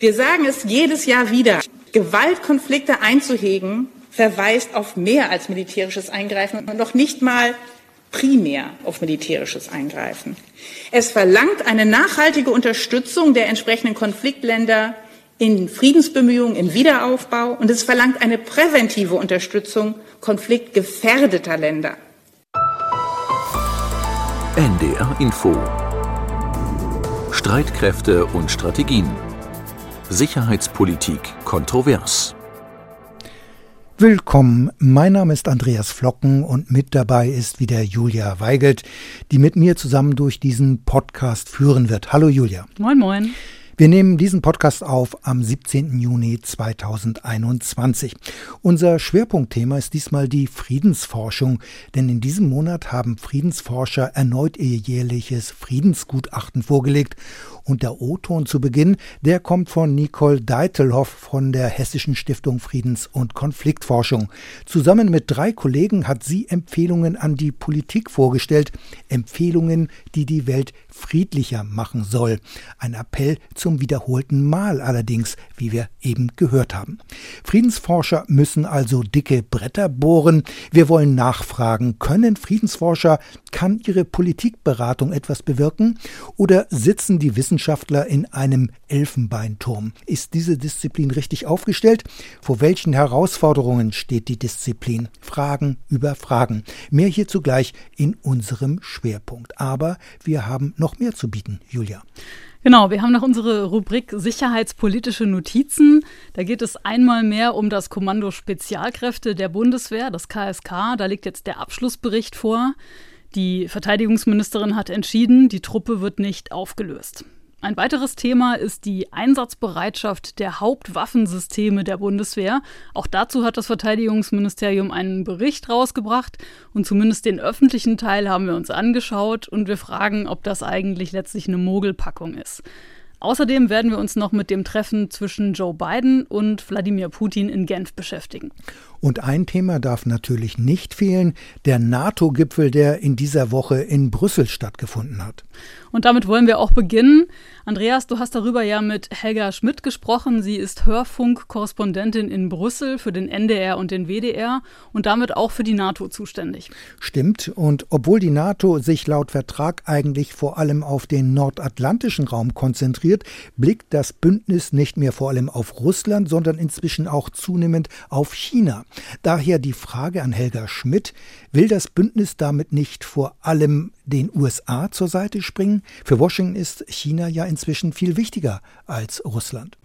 Wir sagen es jedes Jahr wieder. Gewaltkonflikte einzuhegen verweist auf mehr als militärisches Eingreifen und noch nicht mal primär auf militärisches Eingreifen. Es verlangt eine nachhaltige Unterstützung der entsprechenden Konfliktländer in Friedensbemühungen, im Wiederaufbau und es verlangt eine präventive Unterstützung konfliktgefährdeter Länder. NDR Info Streitkräfte und Strategien Sicherheitspolitik kontrovers Willkommen, mein Name ist Andreas Flocken und mit dabei ist wieder Julia Weigelt, die mit mir zusammen durch diesen Podcast führen wird. Hallo Julia. Moin, moin. Wir nehmen diesen Podcast auf am 17. Juni 2021. Unser Schwerpunktthema ist diesmal die Friedensforschung, denn in diesem Monat haben Friedensforscher erneut ihr jährliches Friedensgutachten vorgelegt und der O-Ton zu Beginn, der kommt von Nicole Deitelhoff von der Hessischen Stiftung Friedens- und Konfliktforschung. Zusammen mit drei Kollegen hat sie Empfehlungen an die Politik vorgestellt, Empfehlungen, die die Welt friedlicher machen soll. Ein Appell zum wiederholten Mal allerdings, wie wir eben gehört haben. Friedensforscher müssen also dicke Bretter bohren. Wir wollen nachfragen, können Friedensforscher, kann ihre Politikberatung etwas bewirken oder sitzen die Wissenschaftler in einem Elfenbeinturm. Ist diese Disziplin richtig aufgestellt? Vor welchen Herausforderungen steht die Disziplin? Fragen über Fragen. Mehr hierzu gleich in unserem Schwerpunkt. Aber wir haben noch mehr zu bieten, Julia. Genau, wir haben noch unsere Rubrik Sicherheitspolitische Notizen. Da geht es einmal mehr um das Kommando Spezialkräfte der Bundeswehr, das KSK. Da liegt jetzt der Abschlussbericht vor. Die Verteidigungsministerin hat entschieden, die Truppe wird nicht aufgelöst. Ein weiteres Thema ist die Einsatzbereitschaft der Hauptwaffensysteme der Bundeswehr. Auch dazu hat das Verteidigungsministerium einen Bericht rausgebracht und zumindest den öffentlichen Teil haben wir uns angeschaut und wir fragen, ob das eigentlich letztlich eine Mogelpackung ist. Außerdem werden wir uns noch mit dem Treffen zwischen Joe Biden und Wladimir Putin in Genf beschäftigen. Und ein Thema darf natürlich nicht fehlen, der NATO-Gipfel, der in dieser Woche in Brüssel stattgefunden hat. Und damit wollen wir auch beginnen. Andreas, du hast darüber ja mit Helga Schmidt gesprochen. Sie ist Hörfunk-Korrespondentin in Brüssel für den NDR und den WDR und damit auch für die NATO zuständig. Stimmt. Und obwohl die NATO sich laut Vertrag eigentlich vor allem auf den nordatlantischen Raum konzentriert, blickt das Bündnis nicht mehr vor allem auf Russland, sondern inzwischen auch zunehmend auf China. Daher die Frage an Helga Schmidt, will das Bündnis damit nicht vor allem den USA zur Seite springen? Für Washington ist China ja inzwischen viel wichtiger als Russland.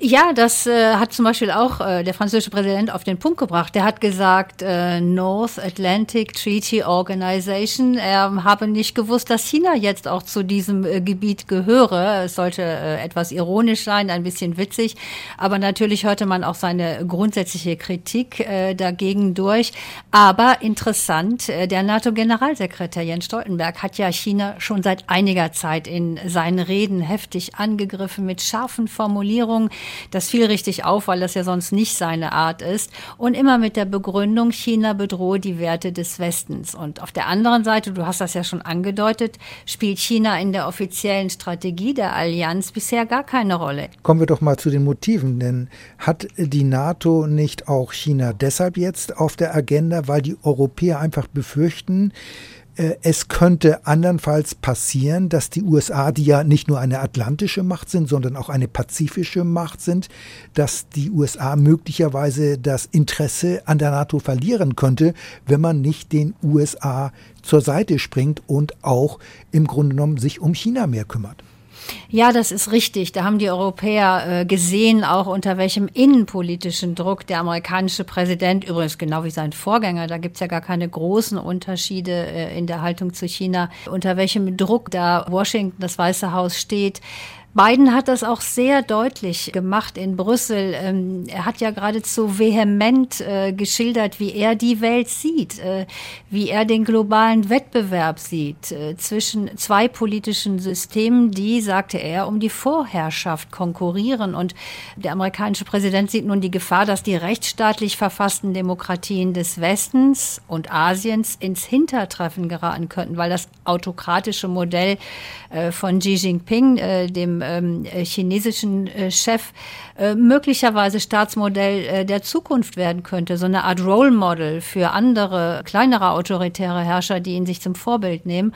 Ja, das äh, hat zum Beispiel auch äh, der französische Präsident auf den Punkt gebracht. Der hat gesagt, äh, North Atlantic Treaty Organization. Er habe nicht gewusst, dass China jetzt auch zu diesem äh, Gebiet gehöre. Es sollte äh, etwas ironisch sein, ein bisschen witzig. Aber natürlich hörte man auch seine grundsätzliche Kritik äh, dagegen durch. Aber interessant, äh, der NATO-Generalsekretär Jens Stoltenberg hat ja China schon seit einiger Zeit in seinen Reden heftig angegriffen mit scharfen Formulierungen. Das fiel richtig auf, weil das ja sonst nicht seine Art ist. Und immer mit der Begründung, China bedrohe die Werte des Westens. Und auf der anderen Seite, du hast das ja schon angedeutet, spielt China in der offiziellen Strategie der Allianz bisher gar keine Rolle. Kommen wir doch mal zu den Motiven, denn hat die NATO nicht auch China deshalb jetzt auf der Agenda, weil die Europäer einfach befürchten, es könnte andernfalls passieren, dass die USA, die ja nicht nur eine atlantische Macht sind, sondern auch eine pazifische Macht sind, dass die USA möglicherweise das Interesse an der NATO verlieren könnte, wenn man nicht den USA zur Seite springt und auch im Grunde genommen sich um China mehr kümmert. Ja, das ist richtig. Da haben die Europäer äh, gesehen, auch unter welchem innenpolitischen Druck der amerikanische Präsident, übrigens genau wie sein Vorgänger, da gibt's ja gar keine großen Unterschiede äh, in der Haltung zu China, unter welchem Druck da Washington, das Weiße Haus steht. Biden hat das auch sehr deutlich gemacht in Brüssel. Ähm, er hat ja geradezu vehement äh, geschildert, wie er die Welt sieht, äh, wie er den globalen Wettbewerb sieht äh, zwischen zwei politischen Systemen, die, sagte er, um die Vorherrschaft konkurrieren. Und der amerikanische Präsident sieht nun die Gefahr, dass die rechtsstaatlich verfassten Demokratien des Westens und Asiens ins Hintertreffen geraten könnten, weil das autokratische Modell von Xi Jinping, dem ähm, chinesischen äh, Chef äh, möglicherweise Staatsmodell äh, der Zukunft werden könnte, so eine Art Role Model für andere, kleinere autoritäre Herrscher, die ihn sich zum Vorbild nehmen.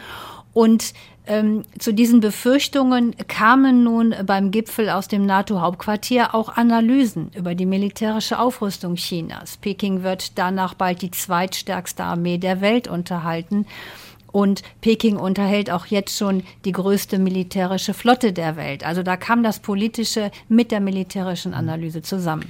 Und ähm, zu diesen Befürchtungen kamen nun beim Gipfel aus dem NATO-Hauptquartier auch Analysen über die militärische Aufrüstung Chinas. Peking wird danach bald die zweitstärkste Armee der Welt unterhalten. Und Peking unterhält auch jetzt schon die größte militärische Flotte der Welt. Also da kam das Politische mit der militärischen Analyse zusammen.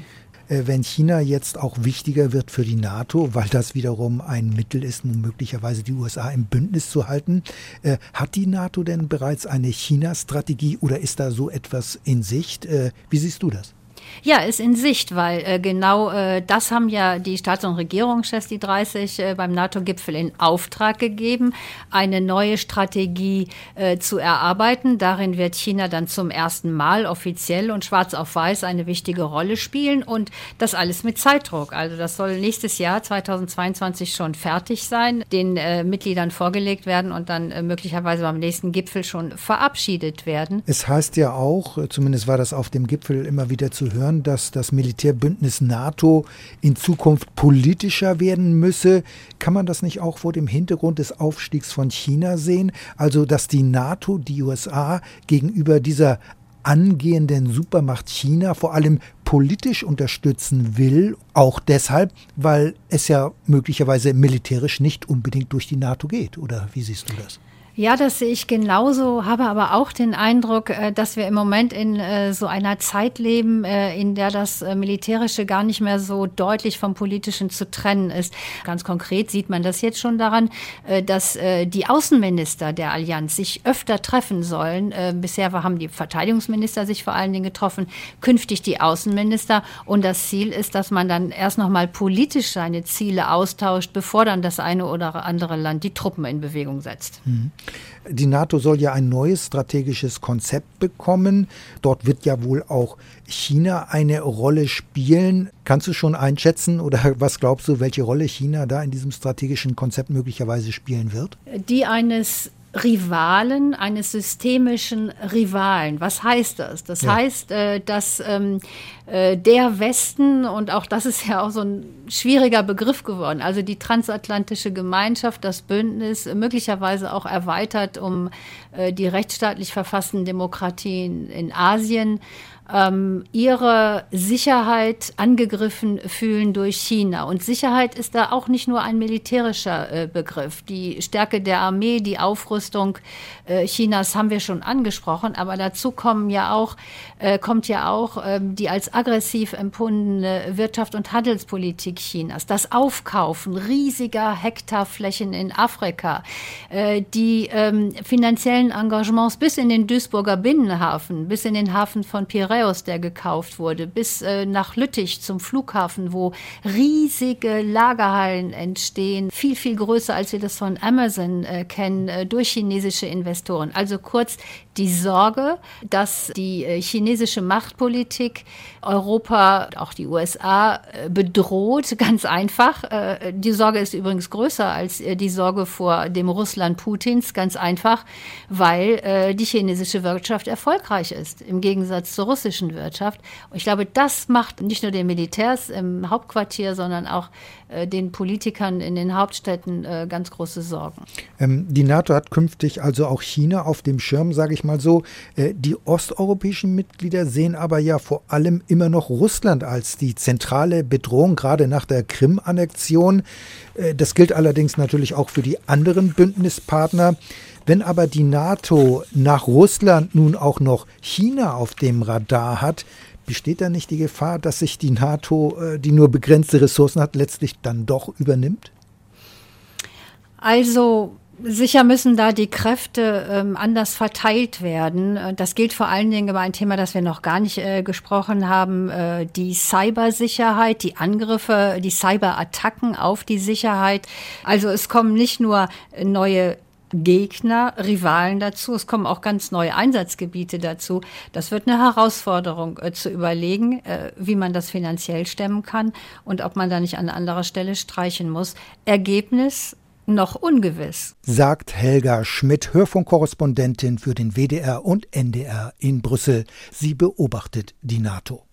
Äh, wenn China jetzt auch wichtiger wird für die NATO, weil das wiederum ein Mittel ist, um möglicherweise die USA im Bündnis zu halten. Äh, hat die NATO denn bereits eine China-Strategie oder ist da so etwas in Sicht? Äh, wie siehst du das? Ja, ist in Sicht, weil äh, genau äh, das haben ja die Staats- und Regierungschefs, die 30, äh, beim NATO-Gipfel in Auftrag gegeben, eine neue Strategie äh, zu erarbeiten. Darin wird China dann zum ersten Mal offiziell und schwarz auf weiß eine wichtige Rolle spielen und das alles mit Zeitdruck. Also das soll nächstes Jahr 2022 schon fertig sein, den äh, Mitgliedern vorgelegt werden und dann äh, möglicherweise beim nächsten Gipfel schon verabschiedet werden. Es heißt ja auch, zumindest war das auf dem Gipfel immer wieder zu hören, dass das Militärbündnis NATO in Zukunft politischer werden müsse. Kann man das nicht auch vor dem Hintergrund des Aufstiegs von China sehen? Also, dass die NATO, die USA gegenüber dieser angehenden Supermacht China vor allem politisch unterstützen will, auch deshalb, weil es ja möglicherweise militärisch nicht unbedingt durch die NATO geht. Oder wie siehst du das? Ja, das sehe ich genauso, habe aber auch den Eindruck, äh, dass wir im Moment in äh, so einer Zeit leben, äh, in der das Militärische gar nicht mehr so deutlich vom Politischen zu trennen ist. Ganz konkret sieht man das jetzt schon daran, dass die Außenminister der Allianz sich öfter treffen sollen. Bisher haben die Verteidigungsminister sich vor allen Dingen getroffen, künftig die Außenminister. Und das Ziel ist, dass man dann erst noch mal politisch seine Ziele austauscht, bevor dann das eine oder andere Land die Truppen in Bewegung setzt. Mhm. Die NATO soll ja ein neues strategisches Konzept bekommen. Dort wird ja wohl auch China eine Rolle spielen. Kannst du schon einschätzen oder was glaubst du, welche Rolle China da in diesem strategischen Konzept möglicherweise spielen wird? Die eines Rivalen, eines systemischen Rivalen. Was heißt das? Das ja. heißt, äh, dass ähm, äh, der Westen, und auch das ist ja auch so ein schwieriger Begriff geworden, also die transatlantische Gemeinschaft, das Bündnis, möglicherweise auch erweitert um äh, die rechtsstaatlich verfassten Demokratien in Asien, ähm, ihre Sicherheit angegriffen fühlen durch China. Und Sicherheit ist da auch nicht nur ein militärischer äh, Begriff. Die Stärke der Armee, die Aufrüstung äh, Chinas haben wir schon angesprochen, aber dazu kommen ja auch, äh, kommt ja auch ähm, die als aggressiv empfundene Wirtschaft und Handelspolitik Chinas, das Aufkaufen riesiger Hektarflächen in Afrika, äh, die ähm, finanziellen Engagements bis in den Duisburger Binnenhafen, bis in den Hafen von Piraeus, der gekauft wurde, bis äh, nach Lüttich zum Flughafen, wo riesige Lagerhallen entstehen, viel, viel größer, als wir das von Amazon äh, kennen, äh, durch chinesische Investoren. Also kurz die Sorge, dass die äh, chinesische Machtpolitik Europa, auch die USA äh, bedroht, ganz einfach. Äh, die Sorge ist übrigens größer als die Sorge vor dem Russland Putins, ganz einfach, weil die chinesische Wirtschaft erfolgreich ist, im Gegensatz zur russischen Wirtschaft. Und ich glaube, das macht nicht nur den Militärs im Hauptquartier, sondern auch den Politikern in den Hauptstädten ganz große Sorgen. Ähm, die NATO hat künftig also auch China auf dem Schirm, sage ich mal so. Äh, die osteuropäischen Mitglieder sehen aber ja vor allem immer noch Russland als die zentrale Bedrohung, gerade nach der Krim-Annexion. Äh, das gilt allerdings natürlich auch für die anderen Bündnispartner. Wenn aber die NATO nach Russland nun auch noch China auf dem Radar hat, besteht da nicht die Gefahr, dass sich die NATO, äh, die nur begrenzte Ressourcen hat, letztlich dann doch übernimmt? Also Sicher müssen da die Kräfte ähm, anders verteilt werden. Äh, das gilt vor allen Dingen über ein Thema, das wir noch gar nicht äh, gesprochen haben, äh, die Cybersicherheit, die Angriffe, die Cyberattacken auf die Sicherheit. Also es kommen nicht nur neue Gegner, Rivalen dazu. Es kommen auch ganz neue Einsatzgebiete dazu. Das wird eine Herausforderung äh, zu überlegen, äh, wie man das finanziell stemmen kann und ob man da nicht an anderer Stelle streichen muss. Ergebnis noch ungewiss, sagt Helga Schmidt, Hörfunkkorrespondentin für den WDR und NDR in Brüssel. Sie beobachtet die NATO.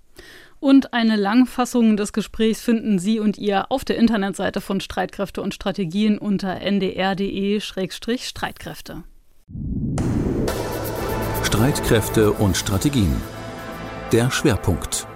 Und eine Langfassung des Gesprächs finden Sie und ihr auf der Internetseite von Streitkräfte und Strategien unter ndr.de-streitkräfte. Streitkräfte und Strategien. Der Schwerpunkt.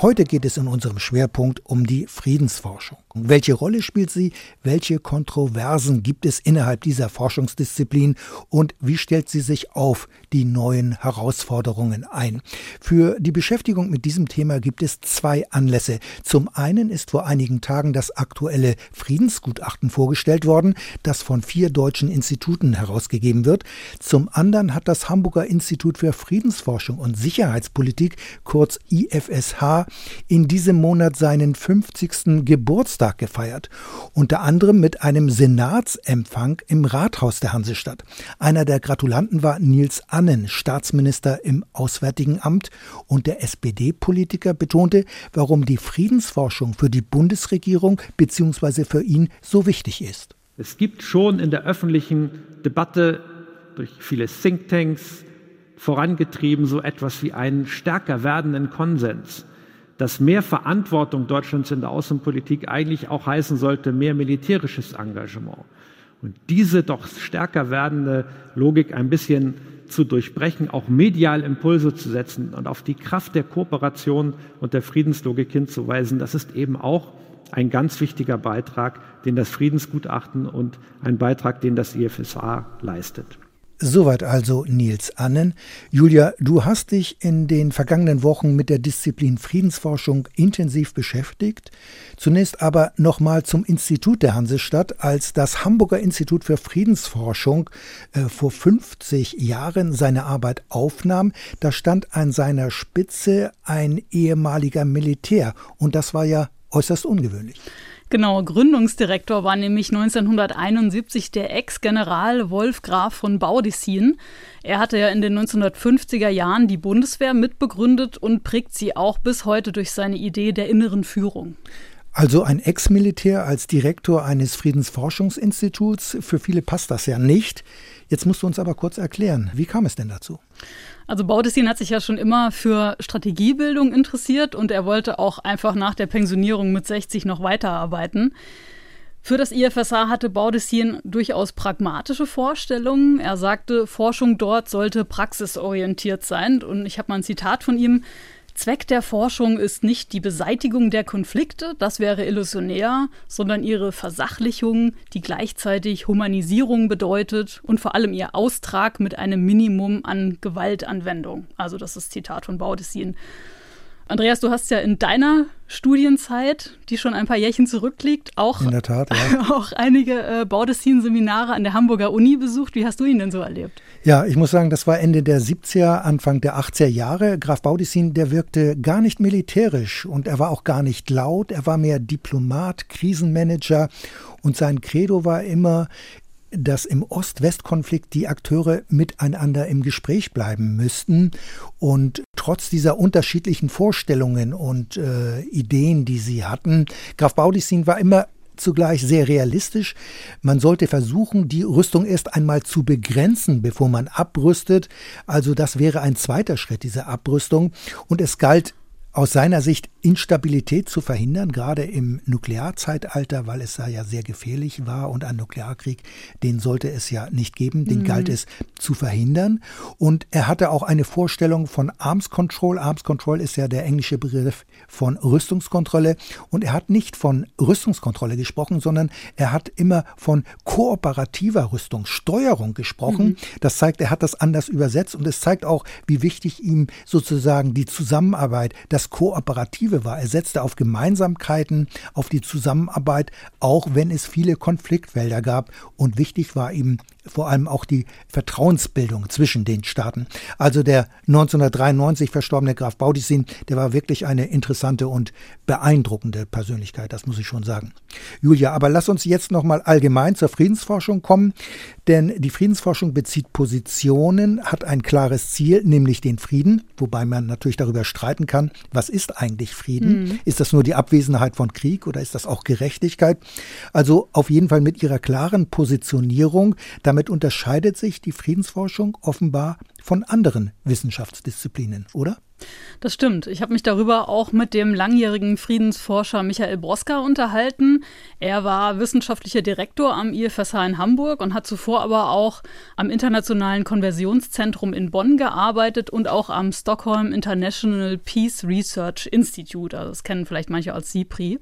Heute geht es in unserem Schwerpunkt um die Friedensforschung. Welche Rolle spielt sie? Welche Kontroversen gibt es innerhalb dieser Forschungsdisziplin? Und wie stellt sie sich auf die neuen Herausforderungen ein? Für die Beschäftigung mit diesem Thema gibt es zwei Anlässe. Zum einen ist vor einigen Tagen das aktuelle Friedensgutachten vorgestellt worden, das von vier deutschen Instituten herausgegeben wird. Zum anderen hat das Hamburger Institut für Friedensforschung und Sicherheitspolitik, kurz IFSH, in diesem Monat seinen 50. Geburtstag gefeiert, unter anderem mit einem Senatsempfang im Rathaus der Hansestadt. Einer der Gratulanten war Nils Annen, Staatsminister im Auswärtigen Amt, und der SPD-Politiker betonte, warum die Friedensforschung für die Bundesregierung bzw. für ihn so wichtig ist. Es gibt schon in der öffentlichen Debatte durch viele Thinktanks vorangetrieben so etwas wie einen stärker werdenden Konsens dass mehr Verantwortung Deutschlands in der Außenpolitik eigentlich auch heißen sollte, mehr militärisches Engagement. Und diese doch stärker werdende Logik ein bisschen zu durchbrechen, auch medial Impulse zu setzen und auf die Kraft der Kooperation und der Friedenslogik hinzuweisen, das ist eben auch ein ganz wichtiger Beitrag, den das Friedensgutachten und ein Beitrag, den das IFSA leistet. Soweit also Nils Annen. Julia, du hast dich in den vergangenen Wochen mit der Disziplin Friedensforschung intensiv beschäftigt. Zunächst aber nochmal zum Institut der Hansestadt. Als das Hamburger Institut für Friedensforschung äh, vor 50 Jahren seine Arbeit aufnahm, da stand an seiner Spitze ein ehemaliger Militär. Und das war ja äußerst ungewöhnlich. Genau, Gründungsdirektor war nämlich 1971 der Ex-General Wolf Graf von Baudissin. Er hatte ja in den 1950er Jahren die Bundeswehr mitbegründet und prägt sie auch bis heute durch seine Idee der inneren Führung. Also ein Ex-Militär als Direktor eines Friedensforschungsinstituts, für viele passt das ja nicht. Jetzt musst du uns aber kurz erklären, wie kam es denn dazu? Also Baudissin hat sich ja schon immer für Strategiebildung interessiert und er wollte auch einfach nach der Pensionierung mit 60 noch weiterarbeiten. Für das IFSA hatte Baudissin durchaus pragmatische Vorstellungen. Er sagte, Forschung dort sollte praxisorientiert sein. Und ich habe mal ein Zitat von ihm. Zweck der Forschung ist nicht die Beseitigung der Konflikte, das wäre illusionär, sondern ihre Versachlichung, die gleichzeitig Humanisierung bedeutet und vor allem ihr Austrag mit einem Minimum an Gewaltanwendung. Also das ist Zitat von Baudissin. Andreas, du hast ja in deiner Studienzeit, die schon ein paar Jährchen zurückliegt, auch, in der Tat, ja. auch einige äh, Baudessin-Seminare an der Hamburger Uni besucht. Wie hast du ihn denn so erlebt? Ja, ich muss sagen, das war Ende der 70er, Anfang der 80er Jahre. Graf Baudissin, der wirkte gar nicht militärisch und er war auch gar nicht laut. Er war mehr Diplomat, Krisenmanager und sein Credo war immer, dass im Ost-West-Konflikt die Akteure miteinander im Gespräch bleiben müssten. Und trotz dieser unterschiedlichen Vorstellungen und äh, Ideen, die sie hatten, Graf Baudissin war immer zugleich sehr realistisch. Man sollte versuchen, die Rüstung erst einmal zu begrenzen, bevor man abrüstet. Also das wäre ein zweiter Schritt, diese Abrüstung. Und es galt aus seiner Sicht Instabilität zu verhindern, gerade im Nuklearzeitalter, weil es da ja sehr gefährlich war und ein Nuklearkrieg, den sollte es ja nicht geben, den mhm. galt es zu verhindern. Und er hatte auch eine Vorstellung von Arms Control. Arms Control ist ja der englische Begriff von Rüstungskontrolle. Und er hat nicht von Rüstungskontrolle gesprochen, sondern er hat immer von kooperativer Rüstungssteuerung gesprochen. Mhm. Das zeigt, er hat das anders übersetzt und es zeigt auch, wie wichtig ihm sozusagen die Zusammenarbeit, das Kooperative Perspektive war. Er setzte auf Gemeinsamkeiten, auf die Zusammenarbeit, auch wenn es viele Konfliktfelder gab. Und wichtig war ihm vor allem auch die Vertrauensbildung zwischen den Staaten. Also der 1993 verstorbene Graf Baudissin, der war wirklich eine interessante und beeindruckende Persönlichkeit, das muss ich schon sagen. Julia, aber lass uns jetzt noch mal allgemein zur Friedensforschung kommen, denn die Friedensforschung bezieht Positionen, hat ein klares Ziel, nämlich den Frieden, wobei man natürlich darüber streiten kann, was ist eigentlich Frieden? Mhm. Ist das nur die Abwesenheit von Krieg oder ist das auch Gerechtigkeit? Also auf jeden Fall mit ihrer klaren Positionierung, damit unterscheidet sich die Friedensforschung offenbar von anderen Wissenschaftsdisziplinen, oder? Das stimmt. Ich habe mich darüber auch mit dem langjährigen Friedensforscher Michael Broska unterhalten. Er war wissenschaftlicher Direktor am IFSH in Hamburg und hat zuvor aber auch am Internationalen Konversionszentrum in Bonn gearbeitet und auch am Stockholm International Peace Research Institute. Also das kennen vielleicht manche als SIPRI.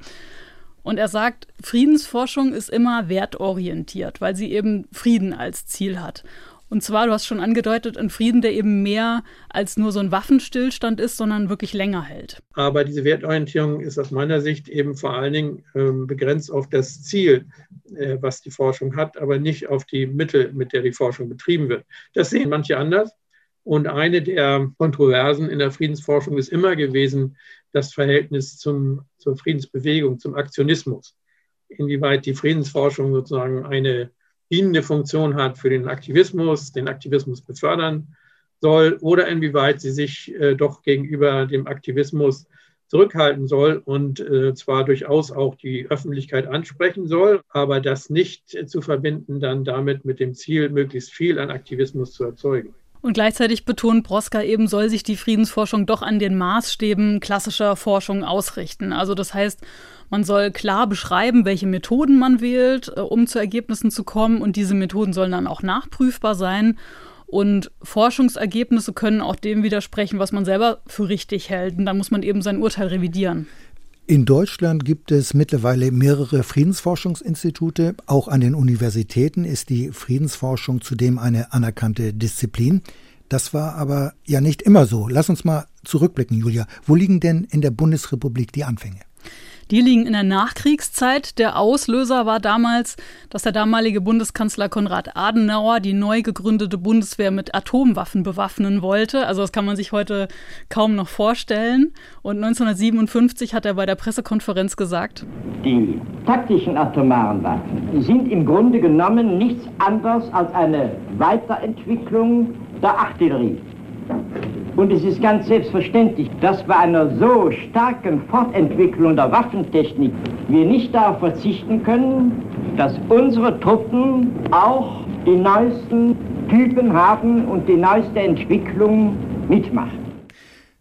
Und er sagt, Friedensforschung ist immer wertorientiert, weil sie eben Frieden als Ziel hat. Und zwar, du hast schon angedeutet, ein Frieden, der eben mehr als nur so ein Waffenstillstand ist, sondern wirklich länger hält. Aber diese Wertorientierung ist aus meiner Sicht eben vor allen Dingen ähm, begrenzt auf das Ziel, äh, was die Forschung hat, aber nicht auf die Mittel, mit der die Forschung betrieben wird. Das sehen manche anders. Und eine der Kontroversen in der Friedensforschung ist immer gewesen das Verhältnis zum, zur Friedensbewegung, zum Aktionismus. Inwieweit die Friedensforschung sozusagen eine dienende Funktion hat für den Aktivismus, den Aktivismus befördern soll oder inwieweit sie sich äh, doch gegenüber dem Aktivismus zurückhalten soll und äh, zwar durchaus auch die Öffentlichkeit ansprechen soll, aber das nicht äh, zu verbinden dann damit mit dem Ziel, möglichst viel an Aktivismus zu erzeugen. Und gleichzeitig betont Broska eben, soll sich die Friedensforschung doch an den Maßstäben klassischer Forschung ausrichten. Also das heißt, man soll klar beschreiben, welche Methoden man wählt, äh, um zu Ergebnissen zu kommen. Und diese Methoden sollen dann auch nachprüfbar sein. Und Forschungsergebnisse können auch dem widersprechen, was man selber für richtig hält. Und dann muss man eben sein Urteil revidieren. In Deutschland gibt es mittlerweile mehrere Friedensforschungsinstitute. Auch an den Universitäten ist die Friedensforschung zudem eine anerkannte Disziplin. Das war aber ja nicht immer so. Lass uns mal zurückblicken, Julia. Wo liegen denn in der Bundesrepublik die Anfänge? Die liegen in der Nachkriegszeit. Der Auslöser war damals, dass der damalige Bundeskanzler Konrad Adenauer die neu gegründete Bundeswehr mit Atomwaffen bewaffnen wollte. Also das kann man sich heute kaum noch vorstellen. Und 1957 hat er bei der Pressekonferenz gesagt, die taktischen atomaren Waffen sind im Grunde genommen nichts anderes als eine Weiterentwicklung der Artillerie. Und es ist ganz selbstverständlich, dass bei einer so starken Fortentwicklung der Waffentechnik wir nicht darauf verzichten können, dass unsere Truppen auch die neuesten Typen haben und die neueste Entwicklung mitmachen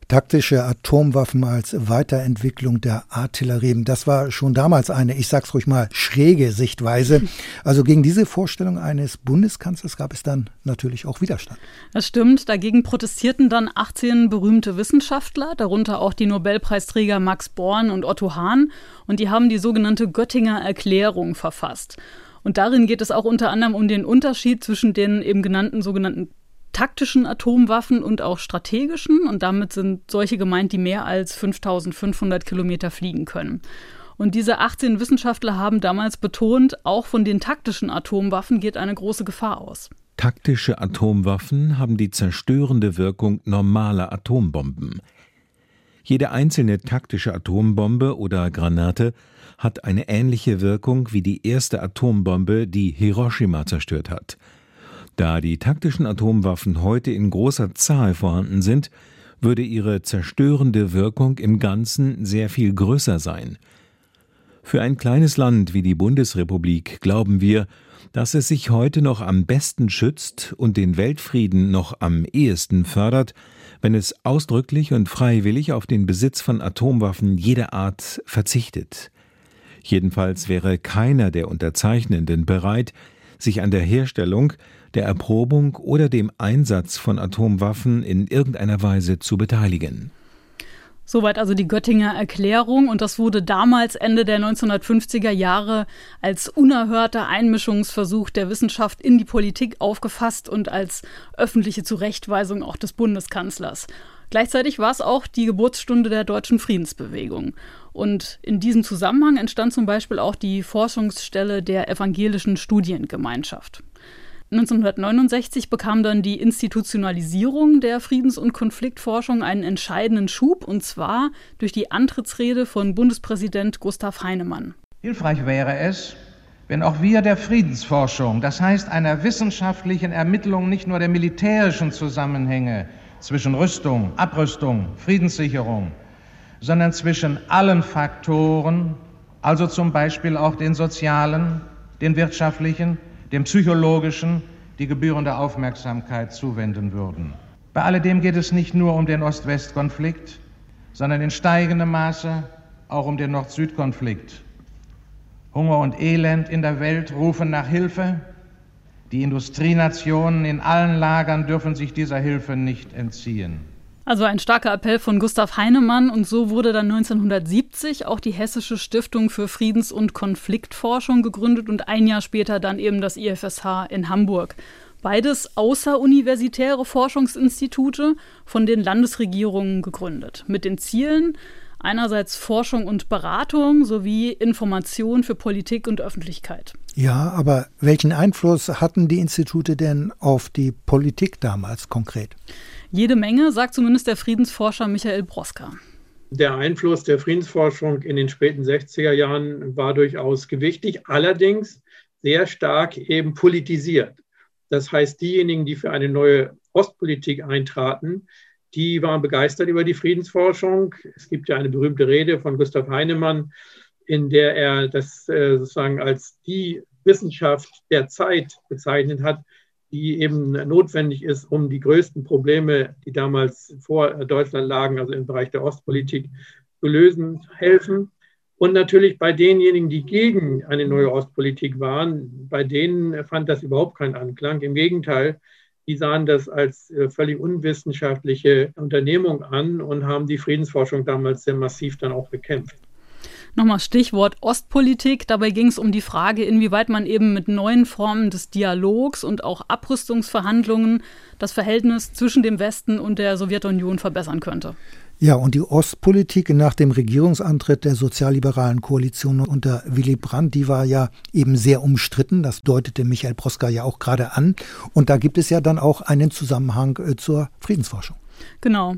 taktische Atomwaffen als Weiterentwicklung der Artillerie. Das war schon damals eine, ich sag's ruhig mal, schräge Sichtweise. Also gegen diese Vorstellung eines Bundeskanzlers gab es dann natürlich auch Widerstand. Das stimmt. Dagegen protestierten dann 18 berühmte Wissenschaftler, darunter auch die Nobelpreisträger Max Born und Otto Hahn. Und die haben die sogenannte Göttinger Erklärung verfasst. Und darin geht es auch unter anderem um den Unterschied zwischen den eben genannten sogenannten taktischen Atomwaffen und auch strategischen. Und damit sind solche gemeint, die mehr als 5500 Kilometer fliegen können. Und diese 18 Wissenschaftler haben damals betont, auch von den taktischen Atomwaffen geht eine große Gefahr aus. Taktische Atomwaffen haben die zerstörende Wirkung normaler Atombomben. Jede einzelne taktische Atombombe oder Granate hat eine ähnliche Wirkung wie die erste Atombombe, die Hiroshima zerstört hat. Da die taktischen Atomwaffen heute in großer Zahl vorhanden sind, würde ihre zerstörende Wirkung im Ganzen sehr viel größer sein. Für ein kleines Land wie die Bundesrepublik glauben wir, dass es sich heute noch am besten schützt und den Weltfrieden noch am ehesten fördert, wenn es ausdrücklich und freiwillig auf den Besitz von Atomwaffen jeder Art verzichtet. Jedenfalls wäre keiner der Unterzeichnenden bereit, sich an der Herstellung der Erprobung oder dem Einsatz von Atomwaffen in irgendeiner Weise zu beteiligen. Soweit also die Göttinger Erklärung und das wurde damals Ende der 1950er Jahre als unerhörter Einmischungsversuch der Wissenschaft in die Politik aufgefasst und als öffentliche Zurechtweisung auch des Bundeskanzlers. Gleichzeitig war es auch die Geburtsstunde der deutschen Friedensbewegung. Und in diesem Zusammenhang entstand zum Beispiel auch die Forschungsstelle der Evangelischen Studiengemeinschaft. 1969 bekam dann die Institutionalisierung der Friedens- und Konfliktforschung einen entscheidenden Schub, und zwar durch die Antrittsrede von Bundespräsident Gustav Heinemann. Hilfreich wäre es, wenn auch wir der Friedensforschung, das heißt einer wissenschaftlichen Ermittlung nicht nur der militärischen Zusammenhänge zwischen Rüstung, Abrüstung, Friedenssicherung, sondern zwischen allen Faktoren, also zum Beispiel auch den sozialen, den wirtschaftlichen, dem psychologischen die gebührende Aufmerksamkeit zuwenden würden. Bei alledem geht es nicht nur um den Ost-West-Konflikt, sondern in steigendem Maße auch um den Nord-Süd-Konflikt. Hunger und Elend in der Welt rufen nach Hilfe. Die Industrienationen in allen Lagern dürfen sich dieser Hilfe nicht entziehen. Also ein starker Appell von Gustav Heinemann und so wurde dann 1970 auch die Hessische Stiftung für Friedens- und Konfliktforschung gegründet und ein Jahr später dann eben das IFSH in Hamburg. Beides außeruniversitäre Forschungsinstitute von den Landesregierungen gegründet, mit den Zielen einerseits Forschung und Beratung sowie Information für Politik und Öffentlichkeit. Ja, aber welchen Einfluss hatten die Institute denn auf die Politik damals konkret? Jede Menge, sagt zumindest der Friedensforscher Michael Broska. Der Einfluss der Friedensforschung in den späten 60er Jahren war durchaus gewichtig, allerdings sehr stark eben politisiert. Das heißt, diejenigen, die für eine neue Ostpolitik eintraten, die waren begeistert über die Friedensforschung. Es gibt ja eine berühmte Rede von Gustav Heinemann, in der er das äh, sozusagen als die Wissenschaft der Zeit bezeichnet hat, die eben notwendig ist, um die größten Probleme, die damals vor Deutschland lagen, also im Bereich der Ostpolitik, zu lösen, helfen. Und natürlich bei denjenigen, die gegen eine neue Ostpolitik waren, bei denen fand das überhaupt keinen Anklang. Im Gegenteil, die sahen das als äh, völlig unwissenschaftliche Unternehmung an und haben die Friedensforschung damals sehr massiv dann auch bekämpft. Nochmal Stichwort Ostpolitik. Dabei ging es um die Frage, inwieweit man eben mit neuen Formen des Dialogs und auch Abrüstungsverhandlungen das Verhältnis zwischen dem Westen und der Sowjetunion verbessern könnte. Ja, und die Ostpolitik nach dem Regierungsantritt der sozialliberalen Koalition unter Willy Brandt, die war ja eben sehr umstritten. Das deutete Michael Proska ja auch gerade an. Und da gibt es ja dann auch einen Zusammenhang äh, zur Friedensforschung. Genau.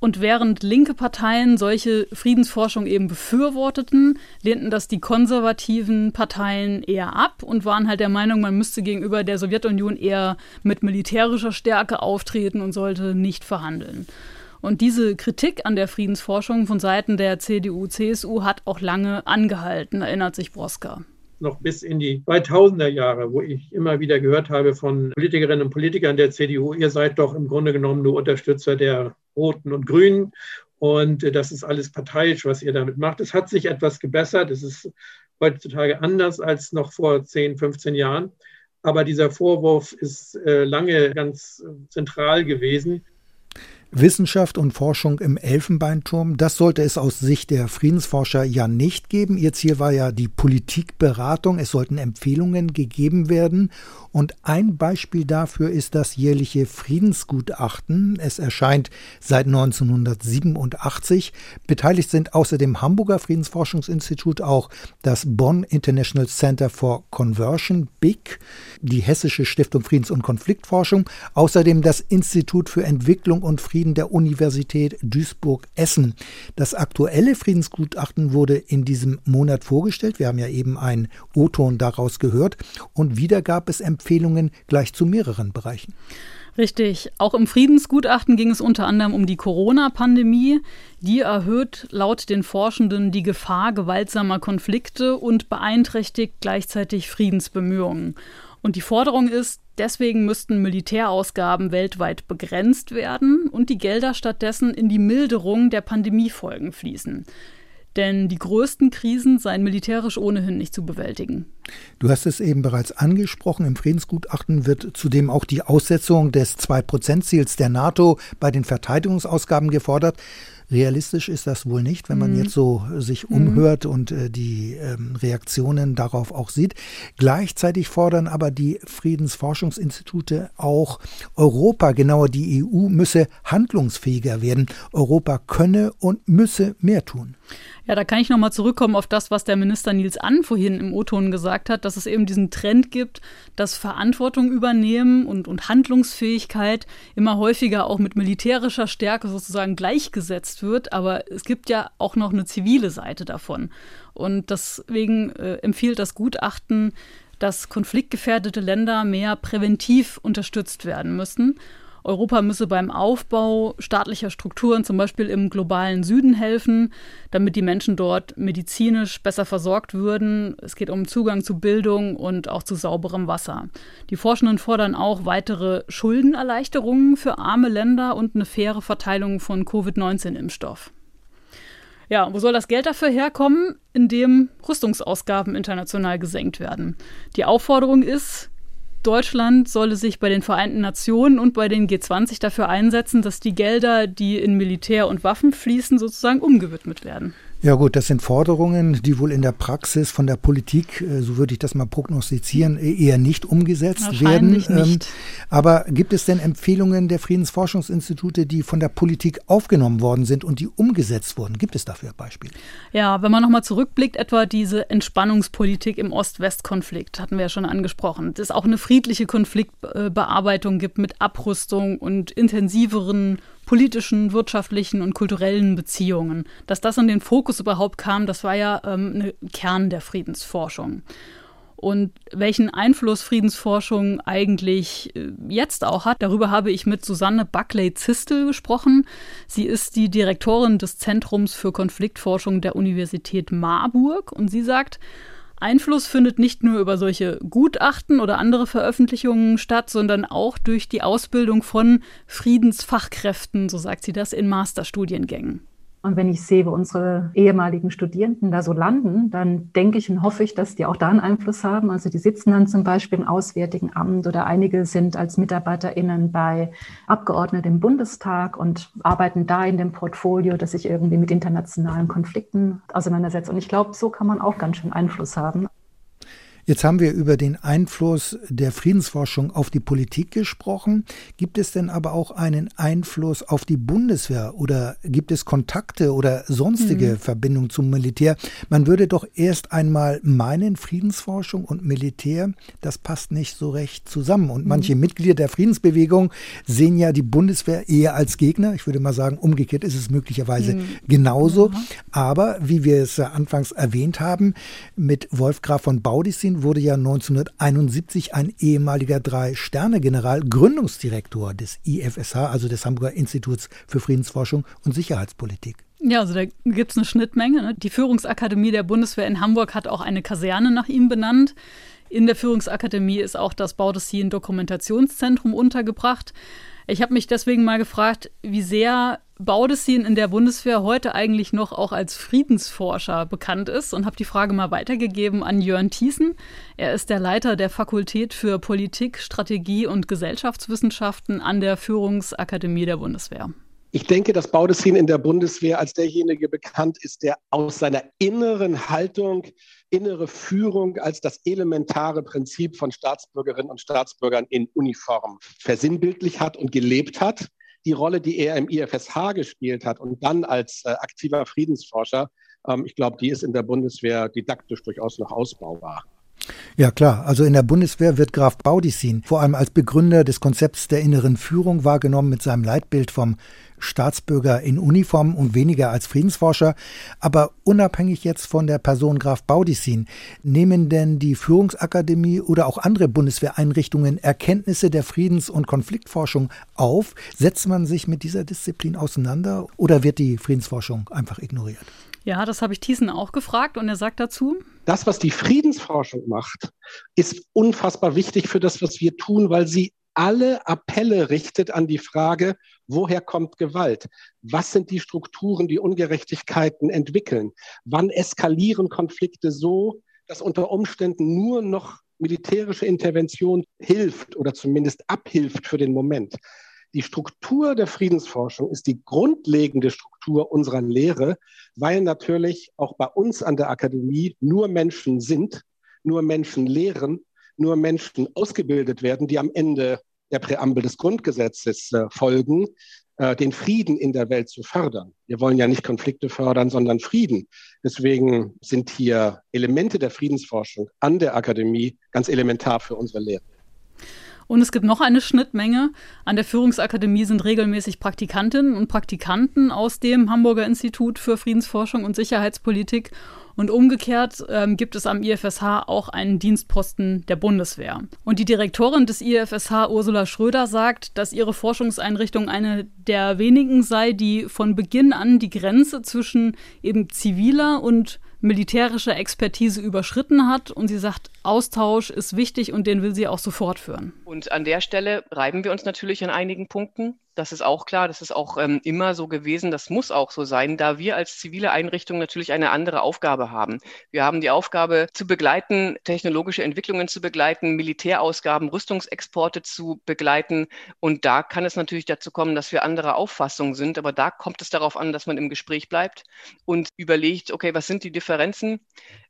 Und während linke Parteien solche Friedensforschung eben befürworteten, lehnten das die konservativen Parteien eher ab und waren halt der Meinung, man müsste gegenüber der Sowjetunion eher mit militärischer Stärke auftreten und sollte nicht verhandeln. Und diese Kritik an der Friedensforschung von Seiten der CDU-CSU hat auch lange angehalten, erinnert sich Broska noch bis in die 2000er Jahre, wo ich immer wieder gehört habe von Politikerinnen und Politikern der CDU, ihr seid doch im Grunde genommen nur Unterstützer der Roten und Grünen und das ist alles parteiisch, was ihr damit macht. Es hat sich etwas gebessert. Es ist heutzutage anders als noch vor 10, 15 Jahren. Aber dieser Vorwurf ist äh, lange ganz zentral gewesen. Wissenschaft und Forschung im Elfenbeinturm, das sollte es aus Sicht der Friedensforscher ja nicht geben. Ihr Ziel war ja die Politikberatung. Es sollten Empfehlungen gegeben werden. Und ein Beispiel dafür ist das jährliche Friedensgutachten. Es erscheint seit 1987. Beteiligt sind außer dem Hamburger Friedensforschungsinstitut auch das Bonn International Center for Conversion, BIC, die Hessische Stiftung Friedens- und Konfliktforschung, außerdem das Institut für Entwicklung und Frieden Frieden der Universität Duisburg-Essen. Das aktuelle Friedensgutachten wurde in diesem Monat vorgestellt. Wir haben ja eben einen O-Ton daraus gehört. Und wieder gab es Empfehlungen gleich zu mehreren Bereichen. Richtig. Auch im Friedensgutachten ging es unter anderem um die Corona-Pandemie. Die erhöht laut den Forschenden die Gefahr gewaltsamer Konflikte und beeinträchtigt gleichzeitig Friedensbemühungen. Und die Forderung ist, deswegen müssten Militärausgaben weltweit begrenzt werden und die Gelder stattdessen in die Milderung der Pandemiefolgen fließen. Denn die größten Krisen seien militärisch ohnehin nicht zu bewältigen. Du hast es eben bereits angesprochen. Im Friedensgutachten wird zudem auch die Aussetzung des 2-Prozent-Ziels der NATO bei den Verteidigungsausgaben gefordert. Realistisch ist das wohl nicht, wenn man mhm. jetzt so sich umhört mhm. und äh, die ähm, Reaktionen darauf auch sieht. Gleichzeitig fordern aber die Friedensforschungsinstitute auch Europa, genauer die EU, müsse handlungsfähiger werden. Europa könne und müsse mehr tun. Ja, da kann ich nochmal zurückkommen auf das, was der Minister Nils An vorhin im O-Ton gesagt hat, dass es eben diesen Trend gibt, dass Verantwortung übernehmen und, und Handlungsfähigkeit immer häufiger auch mit militärischer Stärke sozusagen gleichgesetzt wird. Aber es gibt ja auch noch eine zivile Seite davon. Und deswegen äh, empfiehlt das Gutachten, dass konfliktgefährdete Länder mehr präventiv unterstützt werden müssen. Europa müsse beim Aufbau staatlicher Strukturen, zum Beispiel im globalen Süden, helfen, damit die Menschen dort medizinisch besser versorgt würden. Es geht um Zugang zu Bildung und auch zu sauberem Wasser. Die Forschenden fordern auch weitere Schuldenerleichterungen für arme Länder und eine faire Verteilung von Covid-19-Impfstoff. Ja, wo soll das Geld dafür herkommen? Indem Rüstungsausgaben international gesenkt werden. Die Aufforderung ist, Deutschland solle sich bei den Vereinten Nationen und bei den G20 dafür einsetzen, dass die Gelder, die in Militär und Waffen fließen, sozusagen umgewidmet werden. Ja gut, das sind Forderungen, die wohl in der Praxis von der Politik, äh, so würde ich das mal prognostizieren, e-, eher nicht umgesetzt werden. Nicht. Ähm, aber gibt es denn Empfehlungen der Friedensforschungsinstitute, die von der Politik aufgenommen worden sind und die umgesetzt wurden? Gibt es dafür Beispiele? Ja, wenn man nochmal zurückblickt, etwa diese Entspannungspolitik im Ost-West-Konflikt, hatten wir ja schon angesprochen, dass es auch eine friedliche Konfliktbearbeitung gibt mit Abrüstung und intensiveren politischen, wirtschaftlichen und kulturellen Beziehungen. Dass das in den Fokus überhaupt kam, das war ja ähm, ein Kern der Friedensforschung. Und welchen Einfluss Friedensforschung eigentlich äh, jetzt auch hat, darüber habe ich mit Susanne Buckley-Zistel gesprochen. Sie ist die Direktorin des Zentrums für Konfliktforschung der Universität Marburg und sie sagt, Einfluss findet nicht nur über solche Gutachten oder andere Veröffentlichungen statt, sondern auch durch die Ausbildung von Friedensfachkräften, so sagt sie das, in Masterstudiengängen. Und wenn ich sehe, wo unsere ehemaligen Studierenden da so landen, dann denke ich und hoffe ich, dass die auch da einen Einfluss haben. Also die sitzen dann zum Beispiel im Auswärtigen Amt oder einige sind als MitarbeiterInnen bei Abgeordneten im Bundestag und arbeiten da in dem Portfolio, das sich irgendwie mit internationalen Konflikten auseinandersetzt. Und ich glaube, so kann man auch ganz schön Einfluss haben. Jetzt haben wir über den Einfluss der Friedensforschung auf die Politik gesprochen. Gibt es denn aber auch einen Einfluss auf die Bundeswehr oder gibt es Kontakte oder sonstige mhm. Verbindungen zum Militär? Man würde doch erst einmal meinen, Friedensforschung und Militär, das passt nicht so recht zusammen. Und mhm. manche Mitglieder der Friedensbewegung sehen ja die Bundeswehr eher als Gegner. Ich würde mal sagen, umgekehrt ist es möglicherweise mhm. genauso. Aber wie wir es anfangs erwähnt haben, mit Wolf Graf von Baudissin wurde ja 1971 ein ehemaliger Drei-Sterne-General Gründungsdirektor des IFSH, also des Hamburger Instituts für Friedensforschung und Sicherheitspolitik. Ja, also da gibt es eine Schnittmenge. Ne? Die Führungsakademie der Bundeswehr in Hamburg hat auch eine Kaserne nach ihm benannt. In der Führungsakademie ist auch das Baudessin Dokumentationszentrum untergebracht. Ich habe mich deswegen mal gefragt, wie sehr Baudessin in der Bundeswehr heute eigentlich noch auch als Friedensforscher bekannt ist und habe die Frage mal weitergegeben an Jörn Thiessen. Er ist der Leiter der Fakultät für Politik, Strategie und Gesellschaftswissenschaften an der Führungsakademie der Bundeswehr. Ich denke, dass Baudessin in der Bundeswehr als derjenige bekannt ist, der aus seiner inneren Haltung, innere Führung als das elementare Prinzip von Staatsbürgerinnen und Staatsbürgern in Uniform versinnbildlich hat und gelebt hat die Rolle, die er im IFSH gespielt hat und dann als äh, aktiver Friedensforscher, ähm, ich glaube, die ist in der Bundeswehr didaktisch durchaus noch ausbaubar. Ja klar, also in der Bundeswehr wird Graf Baudissin vor allem als Begründer des Konzepts der inneren Führung wahrgenommen mit seinem Leitbild vom Staatsbürger in Uniform und weniger als Friedensforscher. Aber unabhängig jetzt von der Person Graf Baudissin, nehmen denn die Führungsakademie oder auch andere Bundeswehreinrichtungen Erkenntnisse der Friedens- und Konfliktforschung auf? Setzt man sich mit dieser Disziplin auseinander oder wird die Friedensforschung einfach ignoriert? Ja, das habe ich Thiessen auch gefragt und er sagt dazu. Das, was die Friedensforschung macht, ist unfassbar wichtig für das, was wir tun, weil sie alle Appelle richtet an die Frage, woher kommt Gewalt? Was sind die Strukturen, die Ungerechtigkeiten entwickeln? Wann eskalieren Konflikte so, dass unter Umständen nur noch militärische Intervention hilft oder zumindest abhilft für den Moment? Die Struktur der Friedensforschung ist die grundlegende Struktur unserer Lehre, weil natürlich auch bei uns an der Akademie nur Menschen sind, nur Menschen lehren, nur Menschen ausgebildet werden, die am Ende der Präambel des Grundgesetzes äh, folgen, äh, den Frieden in der Welt zu fördern. Wir wollen ja nicht Konflikte fördern, sondern Frieden. Deswegen sind hier Elemente der Friedensforschung an der Akademie ganz elementar für unsere Lehre. Und es gibt noch eine Schnittmenge. An der Führungsakademie sind regelmäßig Praktikantinnen und Praktikanten aus dem Hamburger Institut für Friedensforschung und Sicherheitspolitik. Und umgekehrt ähm, gibt es am IFSH auch einen Dienstposten der Bundeswehr. Und die Direktorin des IFSH, Ursula Schröder, sagt, dass ihre Forschungseinrichtung eine der wenigen sei, die von Beginn an die Grenze zwischen eben ziviler und militärischer Expertise überschritten hat. Und sie sagt, Austausch ist wichtig und den will sie auch so fortführen. Und an der Stelle reiben wir uns natürlich an einigen Punkten. Das ist auch klar, das ist auch ähm, immer so gewesen, das muss auch so sein, da wir als zivile Einrichtung natürlich eine andere Aufgabe haben. Wir haben die Aufgabe zu begleiten, technologische Entwicklungen zu begleiten, Militärausgaben, Rüstungsexporte zu begleiten. Und da kann es natürlich dazu kommen, dass wir anderer Auffassung sind. Aber da kommt es darauf an, dass man im Gespräch bleibt und überlegt, okay, was sind die Differenzen?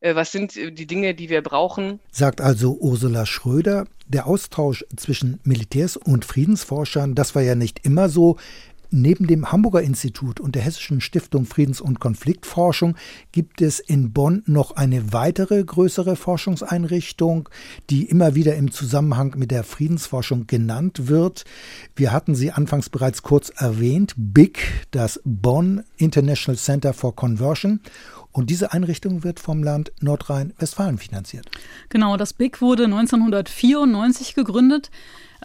Äh, was sind äh, die Dinge, die wir brauchen? Sagt also Ursula Schröder, der Austausch zwischen Militärs und Friedensforschern, das war ja nicht immer so. Neben dem Hamburger Institut und der Hessischen Stiftung Friedens- und Konfliktforschung gibt es in Bonn noch eine weitere größere Forschungseinrichtung, die immer wieder im Zusammenhang mit der Friedensforschung genannt wird. Wir hatten sie anfangs bereits kurz erwähnt, BIC, das Bonn International Center for Conversion. Und diese Einrichtung wird vom Land Nordrhein-Westfalen finanziert. Genau, das BIC wurde 1994 gegründet.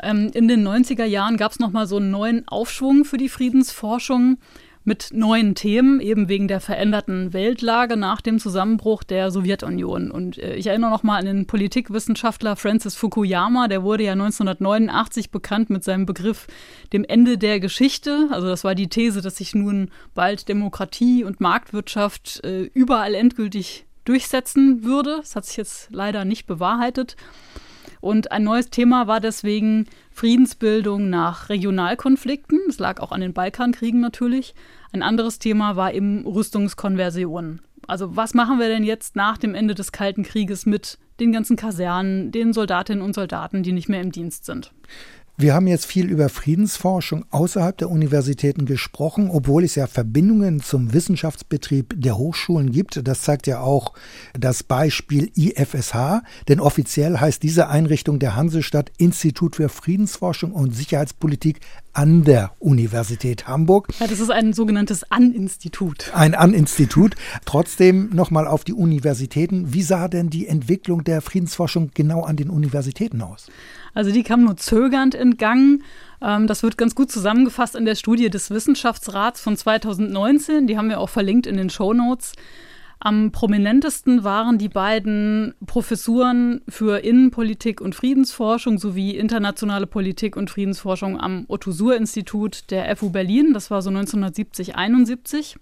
Ähm, in den 90er Jahren gab es nochmal so einen neuen Aufschwung für die Friedensforschung mit neuen Themen, eben wegen der veränderten Weltlage nach dem Zusammenbruch der Sowjetunion. Und äh, ich erinnere noch mal an den Politikwissenschaftler Francis Fukuyama, der wurde ja 1989 bekannt mit seinem Begriff dem Ende der Geschichte. Also das war die These, dass sich nun bald Demokratie und Marktwirtschaft äh, überall endgültig durchsetzen würde. Das hat sich jetzt leider nicht bewahrheitet. Und ein neues Thema war deswegen Friedensbildung nach Regionalkonflikten. Es lag auch an den Balkankriegen natürlich. Ein anderes Thema war eben Rüstungskonversion. Also was machen wir denn jetzt nach dem Ende des Kalten Krieges mit den ganzen Kasernen, den Soldatinnen und Soldaten, die nicht mehr im Dienst sind? Wir haben jetzt viel über Friedensforschung außerhalb der Universitäten gesprochen, obwohl es ja Verbindungen zum Wissenschaftsbetrieb der Hochschulen gibt. Das zeigt ja auch das Beispiel IFSH, denn offiziell heißt diese Einrichtung der Hansestadt Institut für Friedensforschung und Sicherheitspolitik an der Universität Hamburg. Ja, das ist ein sogenanntes An-Institut. Ein An-Institut. Trotzdem nochmal auf die Universitäten. Wie sah denn die Entwicklung der Friedensforschung genau an den Universitäten aus? Also die kam nur zögernd in Gang. Ähm, das wird ganz gut zusammengefasst in der Studie des Wissenschaftsrats von 2019. Die haben wir auch verlinkt in den Show Notes. Am prominentesten waren die beiden Professuren für Innenpolitik und Friedensforschung sowie internationale Politik und Friedensforschung am Otto-Suhr-Institut der FU Berlin. Das war so 1970, 71.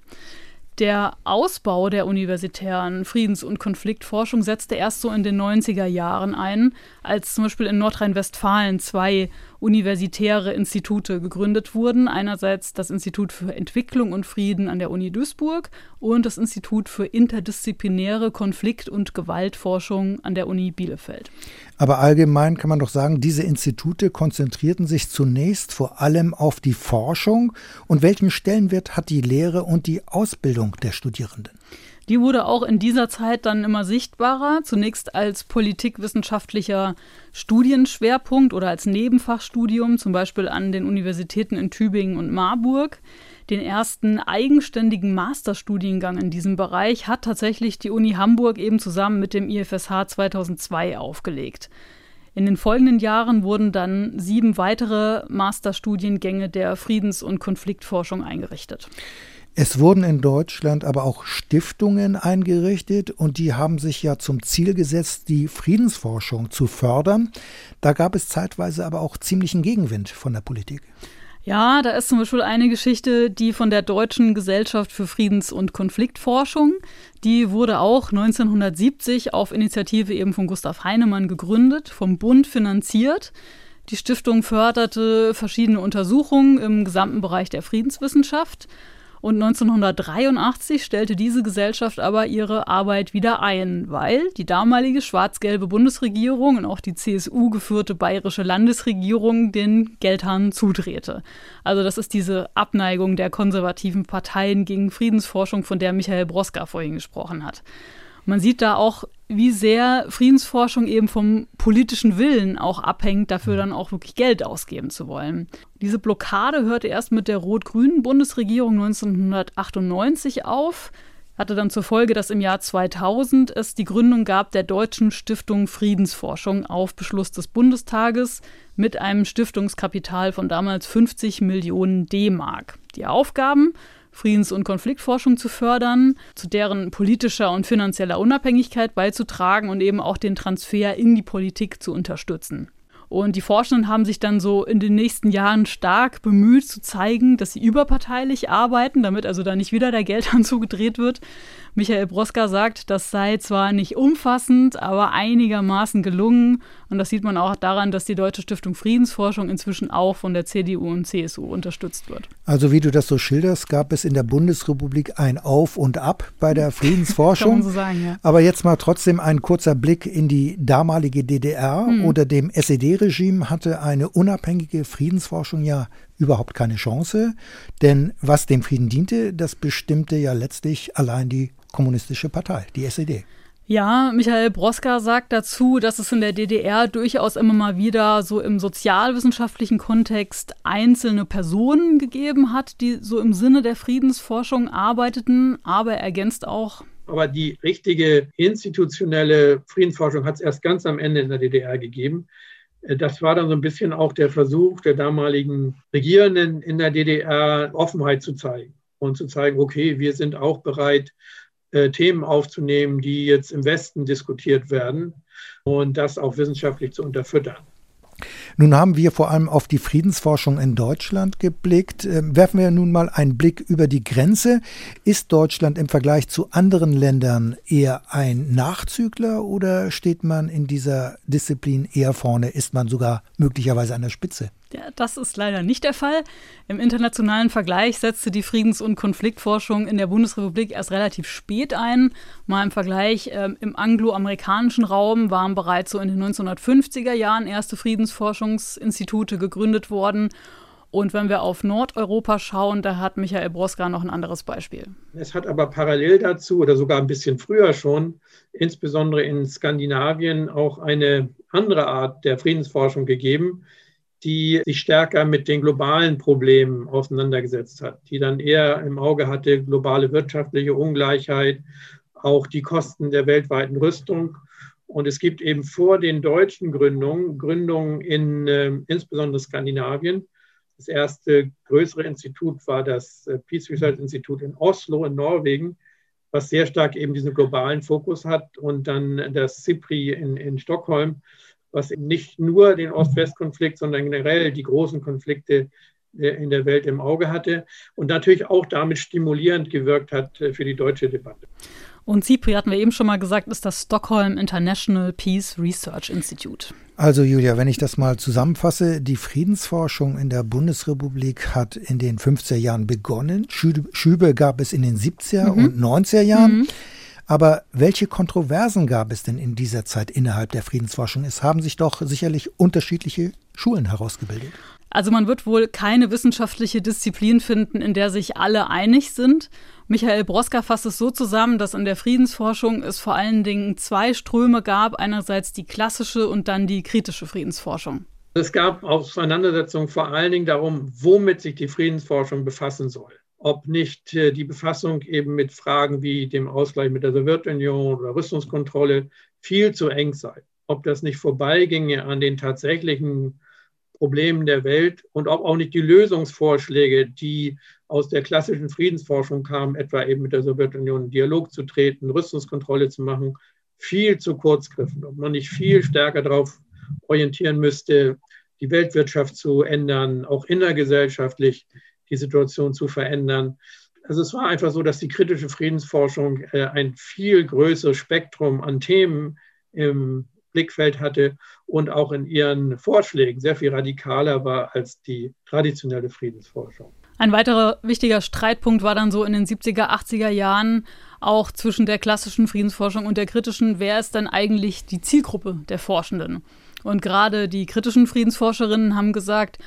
Der Ausbau der universitären Friedens- und Konfliktforschung setzte erst so in den 90er Jahren ein, als zum Beispiel in Nordrhein-Westfalen zwei universitäre Institute gegründet wurden. Einerseits das Institut für Entwicklung und Frieden an der Uni Duisburg und das Institut für interdisziplinäre Konflikt- und Gewaltforschung an der Uni Bielefeld. Aber allgemein kann man doch sagen, diese Institute konzentrierten sich zunächst vor allem auf die Forschung. Und welchen Stellenwert hat die Lehre und die Ausbildung der Studierenden? Die wurde auch in dieser Zeit dann immer sichtbarer, zunächst als politikwissenschaftlicher Studienschwerpunkt oder als Nebenfachstudium, zum Beispiel an den Universitäten in Tübingen und Marburg. Den ersten eigenständigen Masterstudiengang in diesem Bereich hat tatsächlich die Uni Hamburg eben zusammen mit dem IFSH 2002 aufgelegt. In den folgenden Jahren wurden dann sieben weitere Masterstudiengänge der Friedens- und Konfliktforschung eingerichtet. Es wurden in Deutschland aber auch Stiftungen eingerichtet und die haben sich ja zum Ziel gesetzt, die Friedensforschung zu fördern. Da gab es zeitweise aber auch ziemlichen Gegenwind von der Politik. Ja, da ist zum Beispiel eine Geschichte, die von der Deutschen Gesellschaft für Friedens- und Konfliktforschung, die wurde auch 1970 auf Initiative eben von Gustav Heinemann gegründet, vom Bund finanziert. Die Stiftung förderte verschiedene Untersuchungen im gesamten Bereich der Friedenswissenschaft Und 1983 stellte diese Gesellschaft aber ihre Arbeit wieder ein, weil die damalige schwarz-gelbe Bundesregierung und auch die CSU geführte bayerische Landesregierung den Geldhahn zudrehte. Also das ist diese Abneigung der konservativen Parteien gegen Friedensforschung, von der Michael Broska vorhin gesprochen hat. Man sieht da auch, wie sehr Friedensforschung eben vom politischen Willen auch abhängt, dafür dann auch wirklich Geld ausgeben zu wollen. Diese Blockade hörte erst mit der rot-grünen Bundesregierung 1998 auf, hatte dann zur Folge, dass im Jahr 2000 es die Gründung gab der Deutschen Stiftung Friedensforschung auf Beschluss des Bundestages mit einem Stiftungskapital von damals 50 Millionen D-Mark. Die Aufgaben Friedens- und Konfliktforschung zu fördern, zu deren politischer und finanzieller Unabhängigkeit beizutragen und eben auch den Transfer in die Politik zu unterstützen. Und die Forschenden haben sich dann so in den nächsten Jahren stark bemüht zu zeigen, dass sie überparteilich arbeiten, damit also da nicht wieder der Geldhahn zugedreht wird. Michael Broska sagt, das sei zwar nicht umfassend, aber einigermaßen gelungen. Und das sieht man auch daran, dass die Deutsche Stiftung Friedensforschung inzwischen auch von der CDU und CSU unterstützt wird. Also wie du das so schilderst, gab es in der Bundesrepublik ein Auf und Ab bei der Friedensforschung. Kann man so sagen, ja. Aber jetzt mal trotzdem ein kurzer Blick in die damalige DDR. Hm. Unter dem SED-Regime hatte eine unabhängige Friedensforschung ja überhaupt keine Chance. Denn was dem Frieden diente, das bestimmte ja letztlich allein die kommunistische Partei, die SED. Ja, Michael Broska sagt dazu, dass es in der DDR durchaus immer mal wieder so im sozialwissenschaftlichen Kontext einzelne Personen gegeben hat, die so im Sinne der Friedensforschung arbeiteten, aber er ergänzt auch. Aber die richtige institutionelle Friedensforschung hat es erst ganz am Ende in der DDR gegeben. Das war dann so ein bisschen auch der Versuch der damaligen Regierenden in der DDR, Offenheit zu zeigen und zu zeigen, okay, wir sind auch bereit, äh, Themen aufzunehmen, die jetzt im Westen diskutiert werden und das auch wissenschaftlich zu unterfüttern. Nun haben wir vor allem auf die Friedensforschung in Deutschland geblickt. Ähm, werfen wir nun mal einen Blick über die Grenze. Ist Deutschland im Vergleich zu anderen Ländern eher ein Nachzügler oder steht man in dieser Disziplin eher vorne? Ist man sogar möglicherweise an der Spitze? Ja, das ist leider nicht der Fall. Im internationalen Vergleich setzte die Friedens- und Konfliktforschung in der Bundesrepublik erst relativ spät ein. Mal im Vergleich, äh, im angloamerikanischen Raum waren bereits so in den 1950er Jahren erste Friedensforschungsinstitute gegründet worden. Und wenn wir auf Nordeuropa schauen, da hat Michael Broska noch ein anderes Beispiel. Es hat aber parallel dazu oder sogar ein bisschen früher schon, insbesondere in Skandinavien, auch eine andere Art der Friedensforschung gegeben, die sich stärker mit den globalen Problemen auseinandergesetzt hat, die dann eher im Auge hatte globale wirtschaftliche Ungleichheit, auch die Kosten der weltweiten Rüstung. Und es gibt eben vor den deutschen Gründungen, Gründungen in äh, insbesondere Skandinavien. Das erste größere Institut war das äh, Peace Research Institut in Oslo in Norwegen, was sehr stark eben diesen globalen Fokus hat. Und dann das CIPRI in, in Stockholm, was nicht nur den Ost-West-Konflikt, sondern generell die großen Konflikte äh, in der Welt im Auge hatte und natürlich auch damit stimulierend gewirkt hat äh, für die deutsche Debatte. Und CIPRI, hatten wir eben schon mal gesagt, ist das Stockholm International Peace Research Institute. Also Julia, wenn ich das mal zusammenfasse, die Friedensforschung in der Bundesrepublik hat in den 50er Jahren begonnen. Schübe gab es in den 70er mhm. und 90er Jahren. Mhm. Aber welche Kontroversen gab es denn in dieser Zeit innerhalb der Friedensforschung? Es haben sich doch sicherlich unterschiedliche Schulen herausgebildet. Also man wird wohl keine wissenschaftliche Disziplin finden, in der sich alle einig sind. Michael Broska fasst es so zusammen, dass in der Friedensforschung es vor allen Dingen zwei Ströme gab. Einerseits die klassische und dann die kritische Friedensforschung. Es gab Auseinandersetzungen vor allen Dingen darum, womit sich die Friedensforschung befassen soll ob nicht äh, die Befassung eben mit Fragen wie dem Ausgleich mit der Sowjetunion oder Rüstungskontrolle viel zu eng sei. Ob das nicht vorbeiginge an den tatsächlichen Problemen der Welt und ob auch nicht die Lösungsvorschläge, die aus der klassischen Friedensforschung kamen, etwa eben mit der Sowjetunion in Dialog zu treten, Rüstungskontrolle zu machen, viel zu kurz griffen. Ob man nicht viel stärker darauf orientieren müsste, die Weltwirtschaft zu ändern, auch innergesellschaftlich die Situation zu verändern. Also es war einfach so, dass die kritische Friedensforschung äh, ein viel größeres Spektrum an Themen im Blickfeld hatte und auch in ihren Vorschlägen sehr viel radikaler war als die traditionelle Friedensforschung. Ein weiterer wichtiger Streitpunkt war dann so in den 70er, 80er Jahren auch zwischen der klassischen Friedensforschung und der kritischen, wer ist dann eigentlich die Zielgruppe der Forschenden? Und gerade die kritischen Friedensforscherinnen haben gesagt,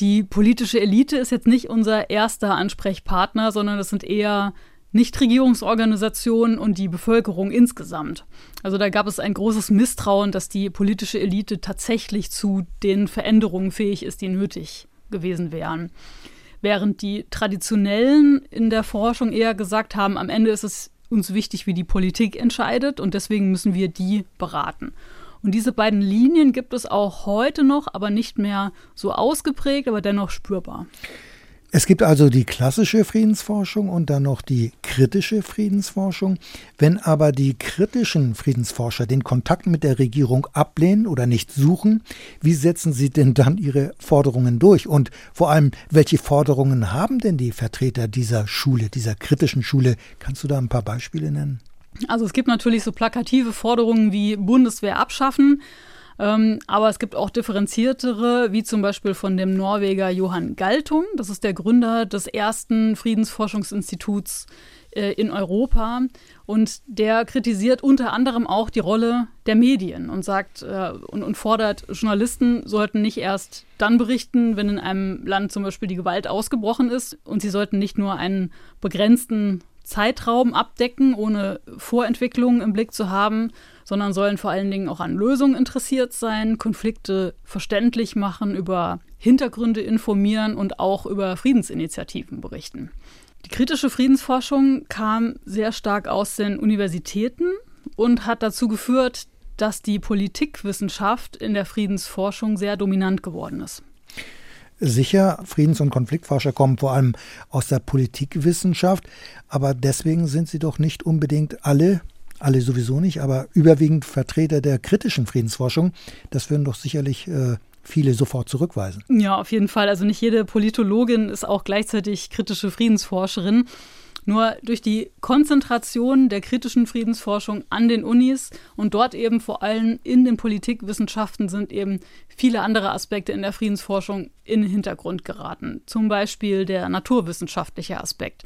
die politische Elite ist jetzt nicht unser erster Ansprechpartner, sondern das sind eher Nichtregierungsorganisationen und die Bevölkerung insgesamt. Also da gab es ein großes Misstrauen, dass die politische Elite tatsächlich zu den Veränderungen fähig ist, die nötig gewesen wären. Während die Traditionellen in der Forschung eher gesagt haben, am Ende ist es uns wichtig, wie die Politik entscheidet und deswegen müssen wir die beraten. Und diese beiden Linien gibt es auch heute noch, aber nicht mehr so ausgeprägt, aber dennoch spürbar. Es gibt also die klassische Friedensforschung und dann noch die kritische Friedensforschung. Wenn aber die kritischen Friedensforscher den Kontakt mit der Regierung ablehnen oder nicht suchen, wie setzen sie denn dann ihre Forderungen durch? Und vor allem, welche Forderungen haben denn die Vertreter dieser Schule, dieser kritischen Schule? Kannst du da ein paar Beispiele nennen? Also es gibt natürlich so plakative Forderungen wie Bundeswehr abschaffen. Ähm, aber es gibt auch differenziertere, wie zum Beispiel von dem Norweger Johann Galtung. Das ist der Gründer des ersten Friedensforschungsinstituts äh, in Europa. Und der kritisiert unter anderem auch die Rolle der Medien und sagt äh, und, und fordert, Journalisten sollten nicht erst dann berichten, wenn in einem Land zum Beispiel die Gewalt ausgebrochen ist. Und sie sollten nicht nur einen begrenzten Zeitraum abdecken, ohne Vorentwicklungen im Blick zu haben, sondern sollen vor allen Dingen auch an Lösungen interessiert sein, Konflikte verständlich machen, über Hintergründe informieren und auch über Friedensinitiativen berichten. Die kritische Friedensforschung kam sehr stark aus den Universitäten und hat dazu geführt, dass die Politikwissenschaft in der Friedensforschung sehr dominant geworden ist. Sicher, Friedens- und Konfliktforscher kommen vor allem aus der Politikwissenschaft, aber deswegen sind sie doch nicht unbedingt alle alle sowieso nicht, aber überwiegend Vertreter der kritischen Friedensforschung. Das würden doch sicherlich äh, viele sofort zurückweisen. Ja, auf jeden Fall. Also nicht jede Politologin ist auch gleichzeitig kritische Friedensforscherin. Nur durch die Konzentration der kritischen Friedensforschung an den Unis und dort eben vor allem in den Politikwissenschaften sind eben viele andere Aspekte in der Friedensforschung in den Hintergrund geraten. Zum Beispiel der naturwissenschaftliche Aspekt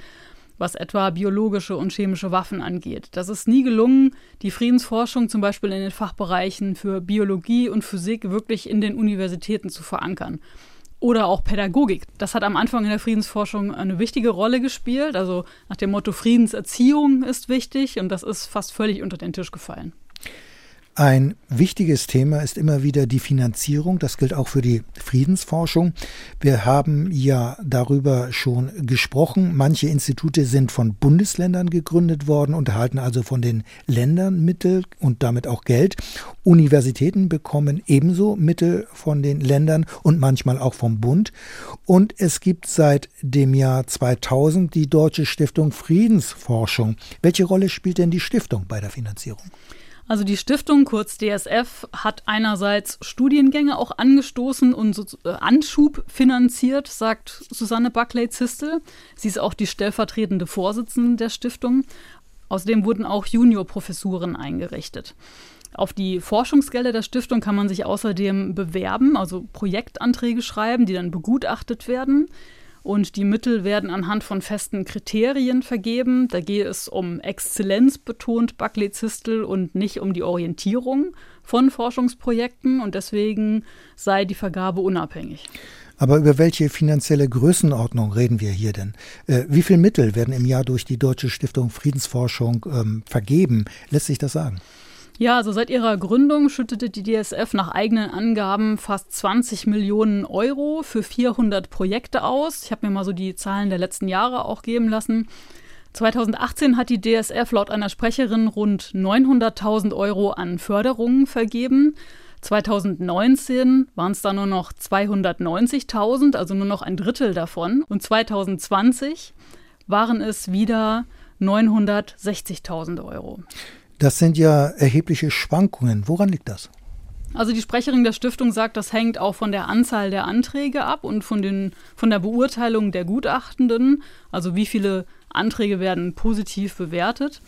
was etwa biologische und chemische Waffen angeht. Das ist nie gelungen, die Friedensforschung zum Beispiel in den Fachbereichen für Biologie und Physik wirklich in den Universitäten zu verankern. Oder auch Pädagogik. Das hat am Anfang in der Friedensforschung eine wichtige Rolle gespielt. Also nach dem Motto Friedenserziehung ist wichtig und das ist fast völlig unter den Tisch gefallen. Ein wichtiges Thema ist immer wieder die Finanzierung. Das gilt auch für die Friedensforschung. Wir haben ja darüber schon gesprochen. Manche Institute sind von Bundesländern gegründet worden und erhalten also von den Ländern Mittel und damit auch Geld. Universitäten bekommen ebenso Mittel von den Ländern und manchmal auch vom Bund. Und es gibt seit dem Jahr 2000 die Deutsche Stiftung Friedensforschung. Welche Rolle spielt denn die Stiftung bei der Finanzierung? Also die Stiftung, kurz DSF, hat einerseits Studiengänge auch angestoßen und so, äh, Anschub finanziert, sagt Susanne Buckley-Zistel. Sie ist auch die stellvertretende Vorsitzende der Stiftung. Außerdem wurden auch Juniorprofessuren eingerichtet. Auf die Forschungsgelder der Stiftung kann man sich außerdem bewerben, also Projektanträge schreiben, die dann begutachtet werden und die Mittel werden anhand von festen Kriterien vergeben. Da geht es um Exzellenz betont Buckley Zistel und nicht um die Orientierung von Forschungsprojekten und deswegen sei die Vergabe unabhängig. Aber über welche finanzielle Größenordnung reden wir hier denn? Äh, wie viel Mittel werden im Jahr durch die Deutsche Stiftung Friedensforschung ähm, vergeben? Lässt sich das sagen? Ja, also seit ihrer Gründung schüttete die DSF nach eigenen Angaben fast 20 Millionen Euro für 400 Projekte aus. Ich habe mir mal so die Zahlen der letzten Jahre auch geben lassen. 2018 hat die DSF laut einer Sprecherin rund 900.000 Euro an Förderungen vergeben. 2019 waren es da nur noch 290.000, also nur noch ein Drittel davon. Und 2020 waren es wieder 960.000 Euro. Das sind ja erhebliche Schwankungen. Woran liegt das? Also die Sprecherin der Stiftung sagt, das hängt auch von der Anzahl der Anträge ab und von, den, von der Beurteilung der Gutachtenden. Also wie viele Anträge werden positiv bewertet.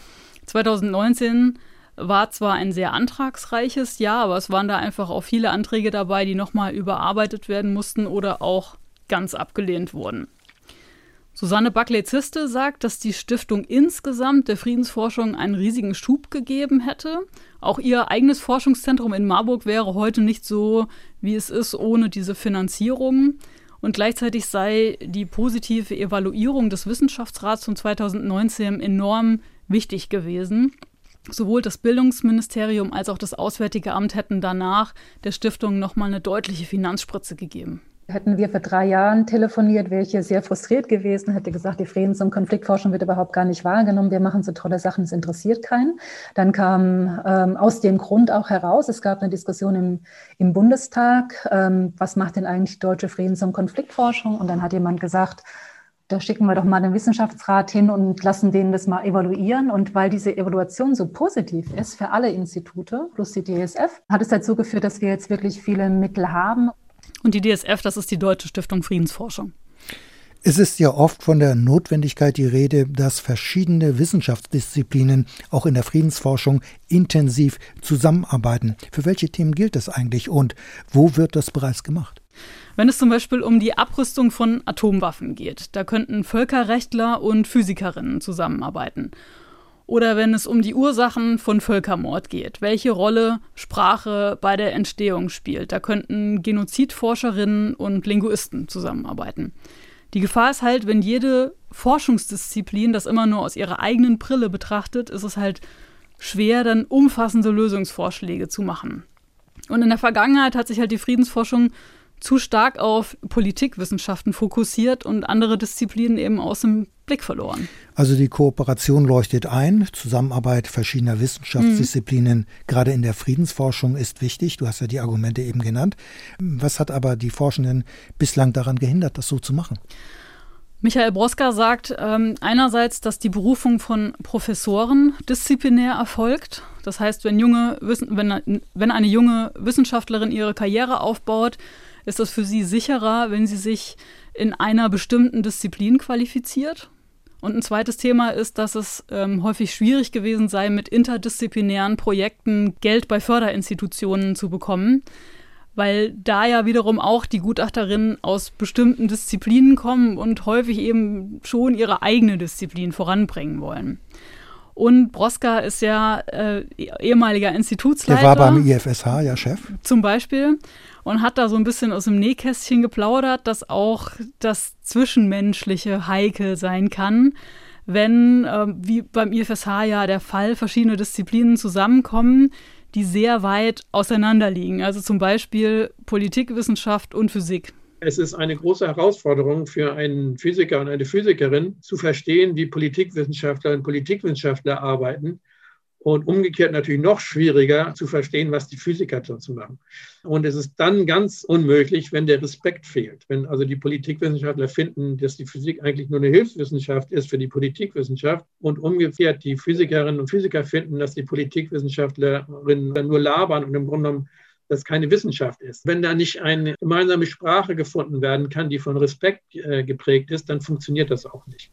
2019 war zwar ein sehr antragsreiches Jahr, aber es waren da einfach auch viele Anträge dabei, die nochmal überarbeitet werden mussten oder auch ganz abgelehnt wurden. Susanne Buckley-Ziste sagt, dass die Stiftung insgesamt der Friedensforschung einen riesigen Schub gegeben hätte. Auch ihr eigenes Forschungszentrum in Marburg wäre heute nicht so, wie es ist, ohne diese Finanzierung. Und gleichzeitig sei die positive Evaluierung des Wissenschaftsrats von 2019 enorm wichtig gewesen. Sowohl das Bildungsministerium als auch das Auswärtige Amt hätten danach der Stiftung nochmal eine deutliche Finanzspritze gegeben. Hätten wir vor drei Jahren telefoniert, wäre ich hier sehr frustriert gewesen, hätte gesagt, die Friedens- und Konfliktforschung wird überhaupt gar nicht wahrgenommen. Wir machen so tolle Sachen, es interessiert keinen. Dann kam ähm, aus dem Grund auch heraus, es gab eine Diskussion im, im Bundestag, ähm, was macht denn eigentlich deutsche Friedens- und Konfliktforschung? Und dann hat jemand gesagt, da schicken wir doch mal den Wissenschaftsrat hin und lassen denen das mal evaluieren. Und weil diese Evaluation so positiv ist für alle Institute plus die DSF, hat es dazu geführt, dass wir jetzt wirklich viele Mittel haben. Und die DSF, das ist die Deutsche Stiftung Friedensforschung. Es ist ja oft von der Notwendigkeit die Rede, dass verschiedene Wissenschaftsdisziplinen auch in der Friedensforschung intensiv zusammenarbeiten. Für welche Themen gilt das eigentlich und wo wird das bereits gemacht? Wenn es zum Beispiel um die Abrüstung von Atomwaffen geht, da könnten Völkerrechtler und Physikerinnen zusammenarbeiten. Oder wenn es um die Ursachen von Völkermord geht, welche Rolle Sprache bei der Entstehung spielt, da könnten Genozidforscherinnen und Linguisten zusammenarbeiten. Die Gefahr ist halt, wenn jede Forschungsdisziplin das immer nur aus ihrer eigenen Brille betrachtet, ist es halt schwer, dann umfassende Lösungsvorschläge zu machen. Und in der Vergangenheit hat sich halt die Friedensforschung zu stark auf Politikwissenschaften fokussiert und andere Disziplinen eben aus dem Blick verloren. Also die Kooperation leuchtet ein, Zusammenarbeit verschiedener Wissenschaftsdisziplinen, mhm. gerade in der Friedensforschung ist wichtig. Du hast ja die Argumente eben genannt. Was hat aber die Forschenden bislang daran gehindert, das so zu machen? Michael Broska sagt ähm, einerseits, dass die Berufung von Professoren disziplinär erfolgt. Das heißt, wenn, junge, wenn, wenn eine junge Wissenschaftlerin ihre Karriere aufbaut, ist das für sie sicherer, wenn sie sich in einer bestimmten Disziplin qualifiziert. Und ein zweites Thema ist, dass es ähm, häufig schwierig gewesen sei, mit interdisziplinären Projekten Geld bei Förderinstitutionen zu bekommen, weil da ja wiederum auch die Gutachterinnen aus bestimmten Disziplinen kommen und häufig eben schon ihre eigene Disziplin voranbringen wollen. Und Broska ist ja äh, ehemaliger Institutsleiter. Der war beim IFSH, ja, Chef. Zum Beispiel und hat da so ein bisschen aus dem Nähkästchen geplaudert, dass auch das Zwischenmenschliche heikel sein kann, wenn, äh, wie beim IFSH ja der Fall, verschiedene Disziplinen zusammenkommen, die sehr weit auseinander liegen. Also zum Beispiel Politikwissenschaft und Physik. Es ist eine große Herausforderung für einen Physiker und eine Physikerin zu verstehen, wie Politikwissenschaftler und Politikwissenschaftler arbeiten und umgekehrt natürlich noch schwieriger zu verstehen, was die Physiker dazu machen. Und es ist dann ganz unmöglich, wenn der Respekt fehlt. Wenn also die Politikwissenschaftler finden, dass die Physik eigentlich nur eine Hilfswissenschaft ist für die Politikwissenschaft und umgekehrt die Physikerinnen und Physiker finden, dass die Politikwissenschaftlerinnen nur labern und im Grunde genommen das keine Wissenschaft ist. Wenn da nicht eine gemeinsame Sprache gefunden werden kann, die von Respekt äh, geprägt ist, dann funktioniert das auch nicht.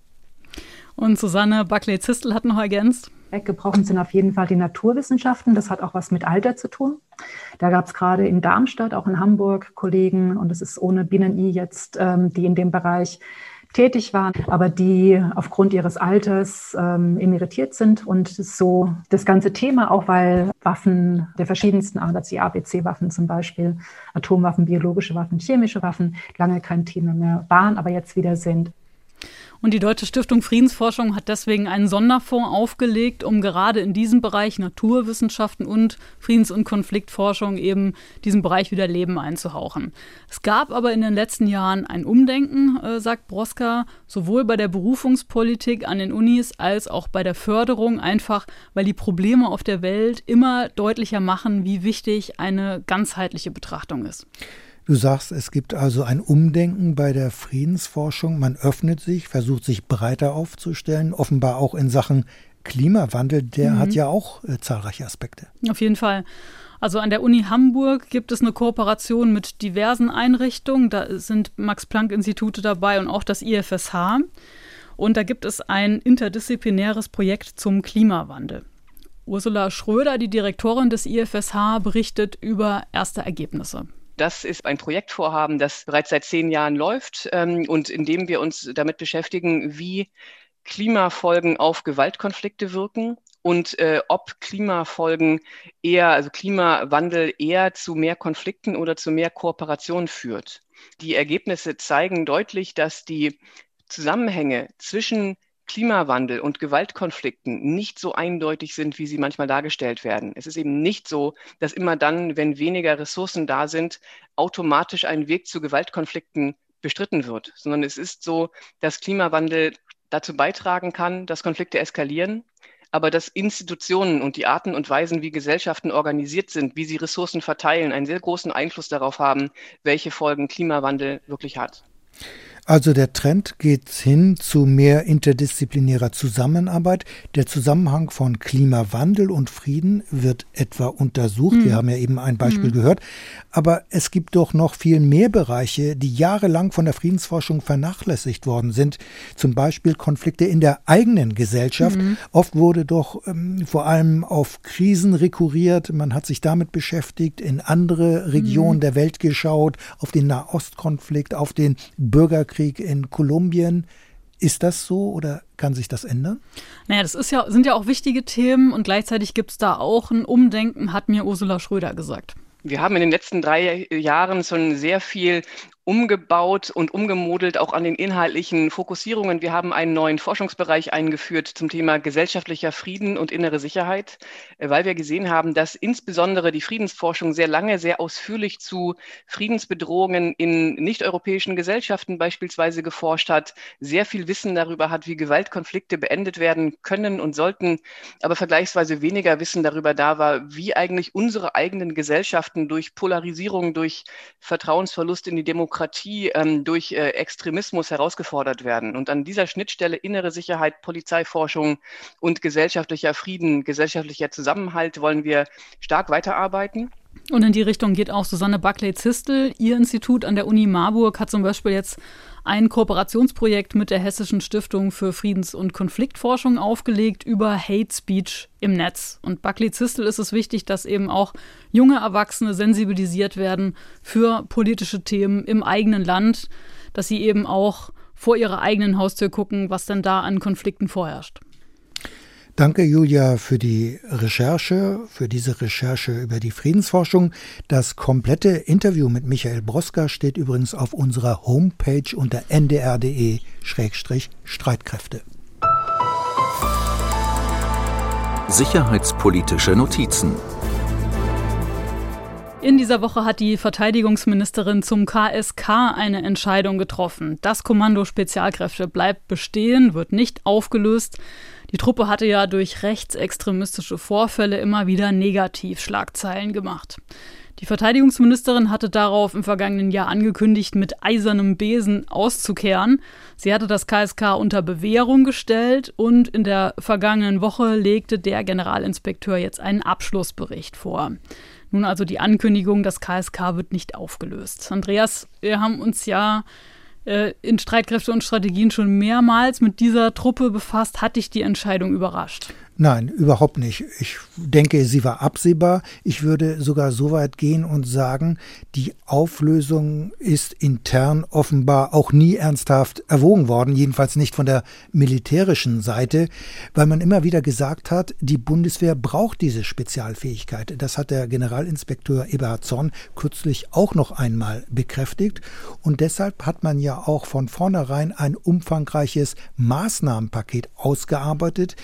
Und Susanne Buckley-Zistel hat noch ergänzt. Weggebrochen sind auf jeden Fall die Naturwissenschaften. Das hat auch was mit Alter zu tun. Da gab es gerade in Darmstadt, auch in Hamburg Kollegen, und das ist ohne BNI jetzt, ähm, die in dem Bereich tätig waren, aber die aufgrund ihres Alters ähm, emeritiert sind und so das ganze Thema, auch weil Waffen der verschiedensten Art, also die ABC-Waffen zum Beispiel, Atomwaffen, biologische Waffen, chemische Waffen, lange kein Thema mehr waren, aber jetzt wieder sind. Und die Deutsche Stiftung Friedensforschung hat deswegen einen Sonderfonds aufgelegt, um gerade in diesem Bereich Naturwissenschaften und Friedens- und Konfliktforschung eben diesen Bereich wieder Leben einzuhauchen. Es gab aber in den letzten Jahren ein Umdenken, äh, sagt Broska, sowohl bei der Berufungspolitik an den Unis als auch bei der Förderung, einfach weil die Probleme auf der Welt immer deutlicher machen, wie wichtig eine ganzheitliche Betrachtung ist. Du sagst, es gibt also ein Umdenken bei der Friedensforschung. Man öffnet sich, versucht sich breiter aufzustellen, offenbar auch in Sachen Klimawandel. Der mhm. hat ja auch äh, zahlreiche Aspekte. Auf jeden Fall. Also an der Uni Hamburg gibt es eine Kooperation mit diversen Einrichtungen. Da sind Max-Planck-Institute dabei und auch das IFSH. Und da gibt es ein interdisziplinäres Projekt zum Klimawandel. Ursula Schröder, die Direktorin des IFSH, berichtet über erste Ergebnisse Das ist ein Projektvorhaben, das bereits seit zehn Jahren läuft ähm, und in dem wir uns damit beschäftigen, wie Klimafolgen auf Gewaltkonflikte wirken und äh, ob Klimafolgen eher, also Klimawandel eher zu mehr Konflikten oder zu mehr Kooperation führt. Die Ergebnisse zeigen deutlich, dass die Zusammenhänge zwischen Klimawandel und Gewaltkonflikten nicht so eindeutig sind, wie sie manchmal dargestellt werden. Es ist eben nicht so, dass immer dann, wenn weniger Ressourcen da sind, automatisch ein Weg zu Gewaltkonflikten bestritten wird, sondern es ist so, dass Klimawandel dazu beitragen kann, dass Konflikte eskalieren, aber dass Institutionen und die Arten und Weisen, wie Gesellschaften organisiert sind, wie sie Ressourcen verteilen, einen sehr großen Einfluss darauf haben, welche Folgen Klimawandel wirklich hat. Also der Trend geht hin zu mehr interdisziplinärer Zusammenarbeit. Der Zusammenhang von Klimawandel und Frieden wird etwa untersucht. Mhm. Wir haben ja eben ein Beispiel mhm. gehört. Aber es gibt doch noch viel mehr Bereiche, die jahrelang von der Friedensforschung vernachlässigt worden sind. Zum Beispiel Konflikte in der eigenen Gesellschaft. Mhm. Oft wurde doch ähm, vor allem auf Krisen rekurriert. Man hat sich damit beschäftigt, in andere Regionen mhm. der Welt geschaut, auf den Nahostkonflikt, auf den Bürgerkrieg. Bürgerkrieg in Kolumbien. Ist das so oder kann sich das ändern? Naja, das ist ja, sind ja auch wichtige Themen und gleichzeitig gibt es da auch ein Umdenken, hat mir Ursula Schröder gesagt. Wir haben in den letzten drei Jahren schon sehr viel umgebaut und umgemodelt, auch an den inhaltlichen Fokussierungen. Wir haben einen neuen Forschungsbereich eingeführt zum Thema gesellschaftlicher Frieden und innere Sicherheit, äh, weil wir gesehen haben, dass insbesondere die Friedensforschung sehr lange, sehr ausführlich zu Friedensbedrohungen in nicht-europäischen Gesellschaften beispielsweise geforscht hat, sehr viel Wissen darüber hat, wie Gewaltkonflikte beendet werden können und sollten, aber vergleichsweise weniger Wissen darüber da war, wie eigentlich unsere eigenen Gesellschaften durch Polarisierung, durch Vertrauensverlust in die Demokratie Demokratie ähm, durch äh, Extremismus herausgefordert werden. Und an dieser Schnittstelle innere Sicherheit, Polizeiforschung und gesellschaftlicher Frieden, gesellschaftlicher Zusammenhalt wollen wir stark weiterarbeiten. Und in die Richtung geht auch Susanne Buckley-Zistel. Ihr Institut an der Uni Marburg hat zum Beispiel jetzt ein Kooperationsprojekt mit der Hessischen Stiftung für Friedens- und Konfliktforschung aufgelegt über Hate Speech im Netz. Und Buckley Zistel ist es wichtig, dass eben auch junge Erwachsene sensibilisiert werden für politische Themen im eigenen Land, dass sie eben auch vor ihrer eigenen Haustür gucken, was denn da an Konflikten vorherrscht. Danke, Julia, für die Recherche, für diese Recherche über die Friedensforschung. Das komplette Interview mit Michael Broska steht übrigens auf unserer Homepage unter ndr.de-streitkräfte. Sicherheitspolitische Notizen. In dieser Woche hat die Verteidigungsministerin zum KSK eine Entscheidung getroffen. Das Kommando Spezialkräfte bleibt bestehen, wird nicht aufgelöst. Die Truppe hatte ja durch rechtsextremistische Vorfälle immer wieder Negativschlagzeilen gemacht. Die Verteidigungsministerin hatte darauf im vergangenen Jahr angekündigt, mit eisernem Besen auszukehren. Sie hatte das KSK unter Bewährung gestellt und in der vergangenen Woche legte der Generalinspekteur jetzt einen Abschlussbericht vor. Nun also die Ankündigung, das KSK wird nicht aufgelöst. Andreas, wir haben uns ja äh, in Streitkräfte und Strategien schon mehrmals mit dieser Truppe befasst. Hat dich die Entscheidung überrascht? Nein, überhaupt nicht. Ich denke, sie war absehbar. Ich würde sogar so weit gehen und sagen, die Auflösung ist intern offenbar auch nie ernsthaft erwogen worden, jedenfalls nicht von der militärischen Seite, weil man immer wieder gesagt hat, die Bundeswehr braucht diese Spezialfähigkeit. Das hat der Generalinspekteur Eberhard Zorn kürzlich auch noch einmal bekräftigt. Und deshalb hat man ja auch von vornherein ein umfangreiches Maßnahmenpaket ausgearbeitet,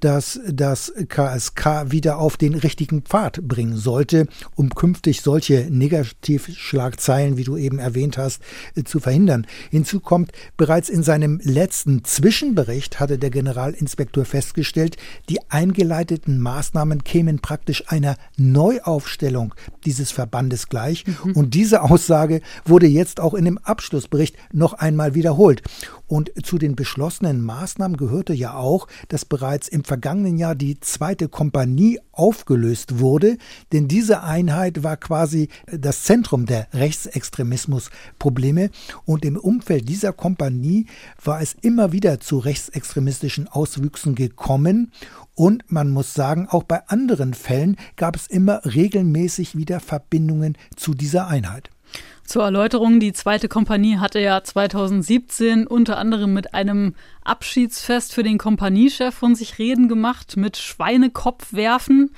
das das KSK wieder auf den richtigen Pfad bringen sollte, um künftig solche Negativschlagzeilen, wie du eben erwähnt hast, äh, zu verhindern. Hinzu kommt, bereits in seinem letzten Zwischenbericht hatte der Generalinspektor festgestellt, die eingeleiteten Maßnahmen kämen praktisch einer Neuaufstellung dieses Verbandes gleich. Mhm. Und diese Aussage wurde jetzt auch in dem Abschlussbericht noch einmal wiederholt. Und zu den beschlossenen Maßnahmen gehörte ja auch, dass bereits im vergangenen Jahr die zweite Kompanie aufgelöst wurde, denn diese Einheit war quasi das Zentrum der Rechtsextremismusprobleme. Und im Umfeld dieser Kompanie war es immer wieder zu rechtsextremistischen Auswüchsen gekommen und man muss sagen, auch bei anderen Fällen gab es immer regelmäßig wieder Verbindungen zu dieser Einheit. Zur Erläuterung, die zweite Kompanie hatte ja 2017 unter anderem mit einem Abschiedsfest für den Kompaniechef von sich reden gemacht, mit Schweinekopfwerfen.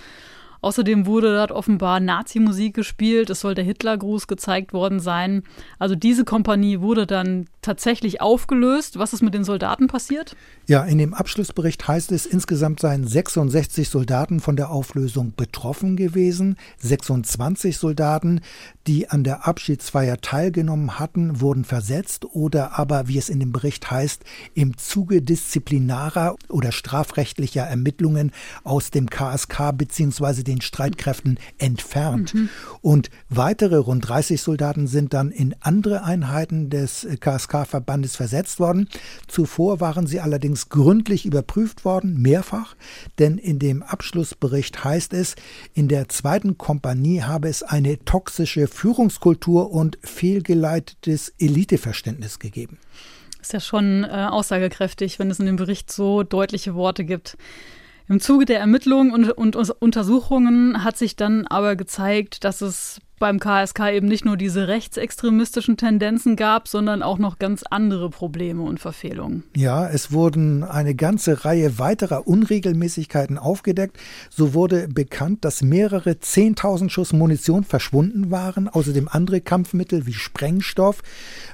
Außerdem wurde dort offenbar Nazi-Musik gespielt, es soll der Hitlergruß gezeigt worden sein. Also diese Kompanie wurde dann tatsächlich aufgelöst. Was ist mit den Soldaten passiert? Ja, in dem Abschlussbericht heißt es, insgesamt seien 66 Soldaten von der Auflösung betroffen gewesen. 26 Soldaten, die an der Abschiedsfeier teilgenommen hatten, wurden versetzt oder aber, wie es in dem Bericht heißt, im Zuge disziplinarer oder strafrechtlicher Ermittlungen aus dem KSK bzw den Streitkräften entfernt. Mhm. Und weitere rund 30 Soldaten sind dann in andere Einheiten des KSK-Verbandes versetzt worden. Zuvor waren sie allerdings gründlich überprüft worden, mehrfach, denn in dem Abschlussbericht heißt es, in der zweiten Kompanie habe es eine toxische Führungskultur und fehlgeleitetes Eliteverständnis gegeben. Ist ja schon äh, aussagekräftig, wenn es in dem Bericht so deutliche Worte gibt. Im Zuge der Ermittlungen und, und Untersuchungen hat sich dann aber gezeigt, dass es beim KSK eben nicht nur diese rechtsextremistischen Tendenzen gab, sondern auch noch ganz andere Probleme und Verfehlungen. Ja, es wurden eine ganze Reihe weiterer Unregelmäßigkeiten aufgedeckt. So wurde bekannt, dass mehrere 10.000 Schuss Munition verschwunden waren, außerdem andere Kampfmittel wie Sprengstoff.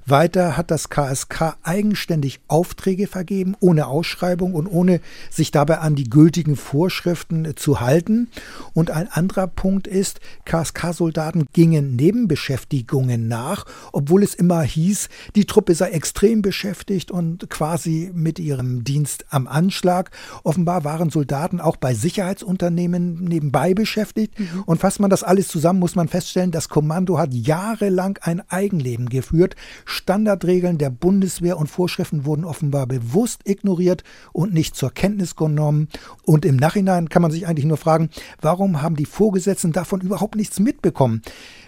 Weiter hat das KSK eigenständig Aufträge vergeben, ohne Ausschreibung und ohne sich dabei an die gültigen Vorschriften zu halten. Und ein anderer Punkt ist, KSK-Soldaten gingen Nebenbeschäftigungen nach, obwohl es immer hieß, die Truppe sei extrem beschäftigt und quasi mit ihrem Dienst am Anschlag. Offenbar waren Soldaten auch bei Sicherheitsunternehmen nebenbei beschäftigt. Mhm. Und fasst man das alles zusammen, muss man feststellen, das Kommando hat jahrelang ein Eigenleben geführt. Standardregeln der Bundeswehr und Vorschriften wurden offenbar bewusst ignoriert und nicht zur Kenntnis genommen. Und im Nachhinein kann man sich eigentlich nur fragen, warum haben die Vorgesetzten davon überhaupt nichts mitbekommen?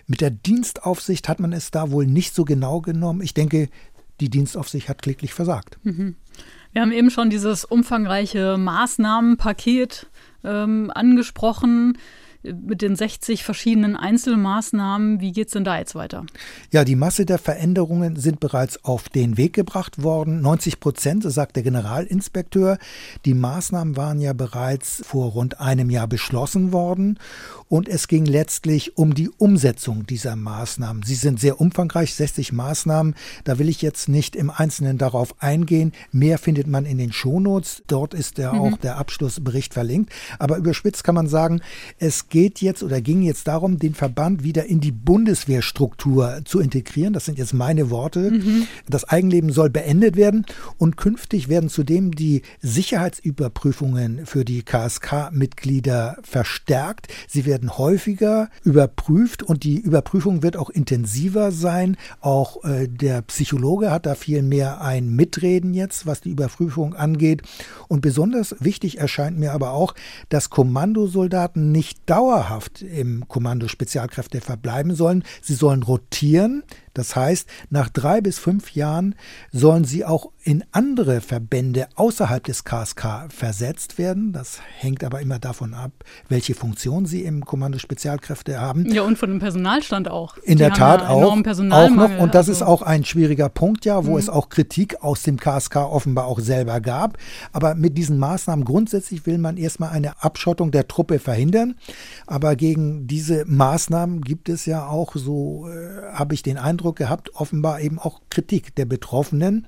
Mit der Dienstaufsicht hat man es da wohl nicht so genau genommen. Ich denke, die Dienstaufsicht hat kläglich versagt. Mhm. Wir haben eben schon dieses umfangreiche Maßnahmenpaket ähm, angesprochen mit den 60 verschiedenen Einzelmaßnahmen. Wie geht es denn da jetzt weiter? Ja, die Masse der Veränderungen sind bereits auf den Weg gebracht worden. 90 Prozent, sagt der Generalinspekteur. Die Maßnahmen waren ja bereits vor rund einem Jahr beschlossen worden. Und es ging letztlich um die Umsetzung dieser Maßnahmen. Sie sind sehr umfangreich, 60 Maßnahmen. Da will ich jetzt nicht im Einzelnen darauf eingehen. Mehr findet man in den Shownotes. Dort ist ja mhm. auch der Abschlussbericht verlinkt. Aber überspitzt kann man sagen, es geht jetzt oder ging jetzt darum, den Verband wieder in die Bundeswehrstruktur zu integrieren. Das sind jetzt meine Worte. Mhm. Das Eigenleben soll beendet werden und künftig werden zudem die Sicherheitsüberprüfungen für die KSK-Mitglieder verstärkt. Sie werden werden häufiger überprüft und die Überprüfung wird auch intensiver sein. Auch äh, der Psychologe hat da viel mehr ein Mitreden jetzt, was die Überprüfung angeht. Und besonders wichtig erscheint mir aber auch, dass Kommandosoldaten nicht dauerhaft im Kommando Spezialkräfte verbleiben sollen. Sie sollen rotieren. Das heißt, nach drei bis fünf Jahren sollen sie auch in andere Verbände außerhalb des KSK versetzt werden. Das hängt aber immer davon ab, welche Funktion sie im Kommando Spezialkräfte haben. Ja, und von dem Personalstand auch. In die der Tat ja auch, auch noch. Und das also. ist auch ein schwieriger Punkt, ja, wo mhm. es auch Kritik aus dem KSK offenbar auch selber gab. Aber mit diesen Maßnahmen grundsätzlich will man erstmal eine Abschottung der Truppe verhindern. Aber gegen diese Maßnahmen gibt es ja auch, so äh, habe ich den Eindruck, Eindruck gehabt, offenbar eben auch Kritik der Betroffenen.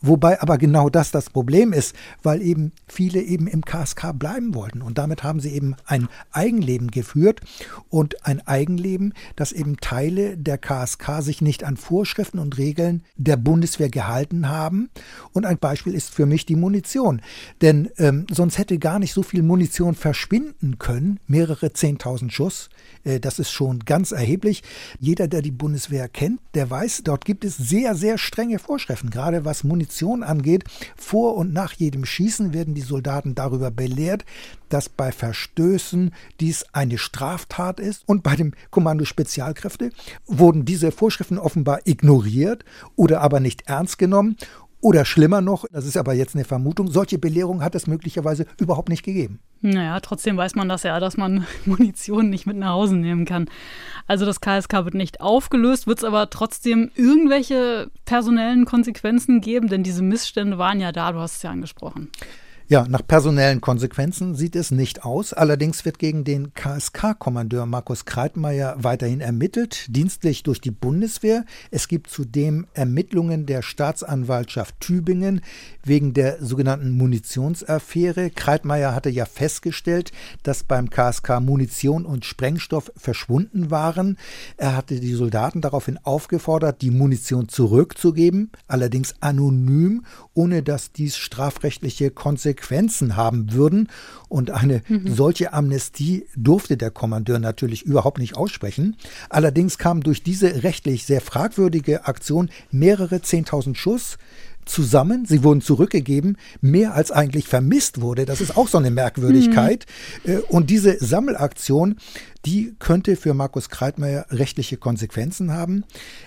Wobei aber genau das das Problem ist, weil eben viele eben im KSK bleiben wollten. Und damit haben sie eben ein Eigenleben geführt und ein Eigenleben, das eben Teile der KSK sich nicht an Vorschriften und Regeln der Bundeswehr gehalten haben. Und ein Beispiel ist für mich die Munition. Denn ähm, sonst hätte gar nicht so viel Munition verschwinden können, mehrere Zehntausend Schuss. Äh, das ist schon ganz erheblich. Jeder, der die Bundeswehr kennt, der weiß, dort gibt es sehr, sehr strenge Vorschriften, gerade was Munition Munition angeht. Vor und nach jedem Schießen werden die Soldaten darüber belehrt, dass bei Verstößen dies eine Straftat ist. Und bei dem Kommando Spezialkräfte wurden diese Vorschriften offenbar ignoriert oder aber nicht ernst genommen. Oder schlimmer noch, das ist aber jetzt eine Vermutung, solche Belehrungen hat es möglicherweise überhaupt nicht gegeben. Naja, trotzdem weiß man das ja, dass man Munition nicht mit nach Hause nehmen kann. Also das KSK wird nicht aufgelöst, wird es aber trotzdem irgendwelche personellen Konsequenzen geben, denn diese Missstände waren ja da, du hast es ja angesprochen. Ja, nach personellen Konsequenzen sieht es nicht aus. Allerdings wird gegen den KSK-Kommandeur Markus Kreitmeier weiterhin ermittelt, dienstlich durch die Bundeswehr. Es gibt zudem Ermittlungen der Staatsanwaltschaft Tübingen wegen der sogenannten Munitionsaffäre. Kreitmeier hatte ja festgestellt, dass beim KSK Munition und Sprengstoff verschwunden waren. Er hatte die Soldaten daraufhin aufgefordert, die Munition zurückzugeben, allerdings anonym, ohne dass dies strafrechtliche Konsequenzen haben würden. Und eine mhm. solche Amnestie durfte der Kommandeur natürlich überhaupt nicht aussprechen. Allerdings kamen durch diese rechtlich sehr fragwürdige Aktion mehrere Zehntausend Schuss zusammen, sie wurden zurückgegeben, mehr als eigentlich vermisst wurde. Das ist auch so eine Merkwürdigkeit. Mhm. Und diese Sammelaktion, die könnte für Markus Kreitmeier rechtliche Konsequenzen haben.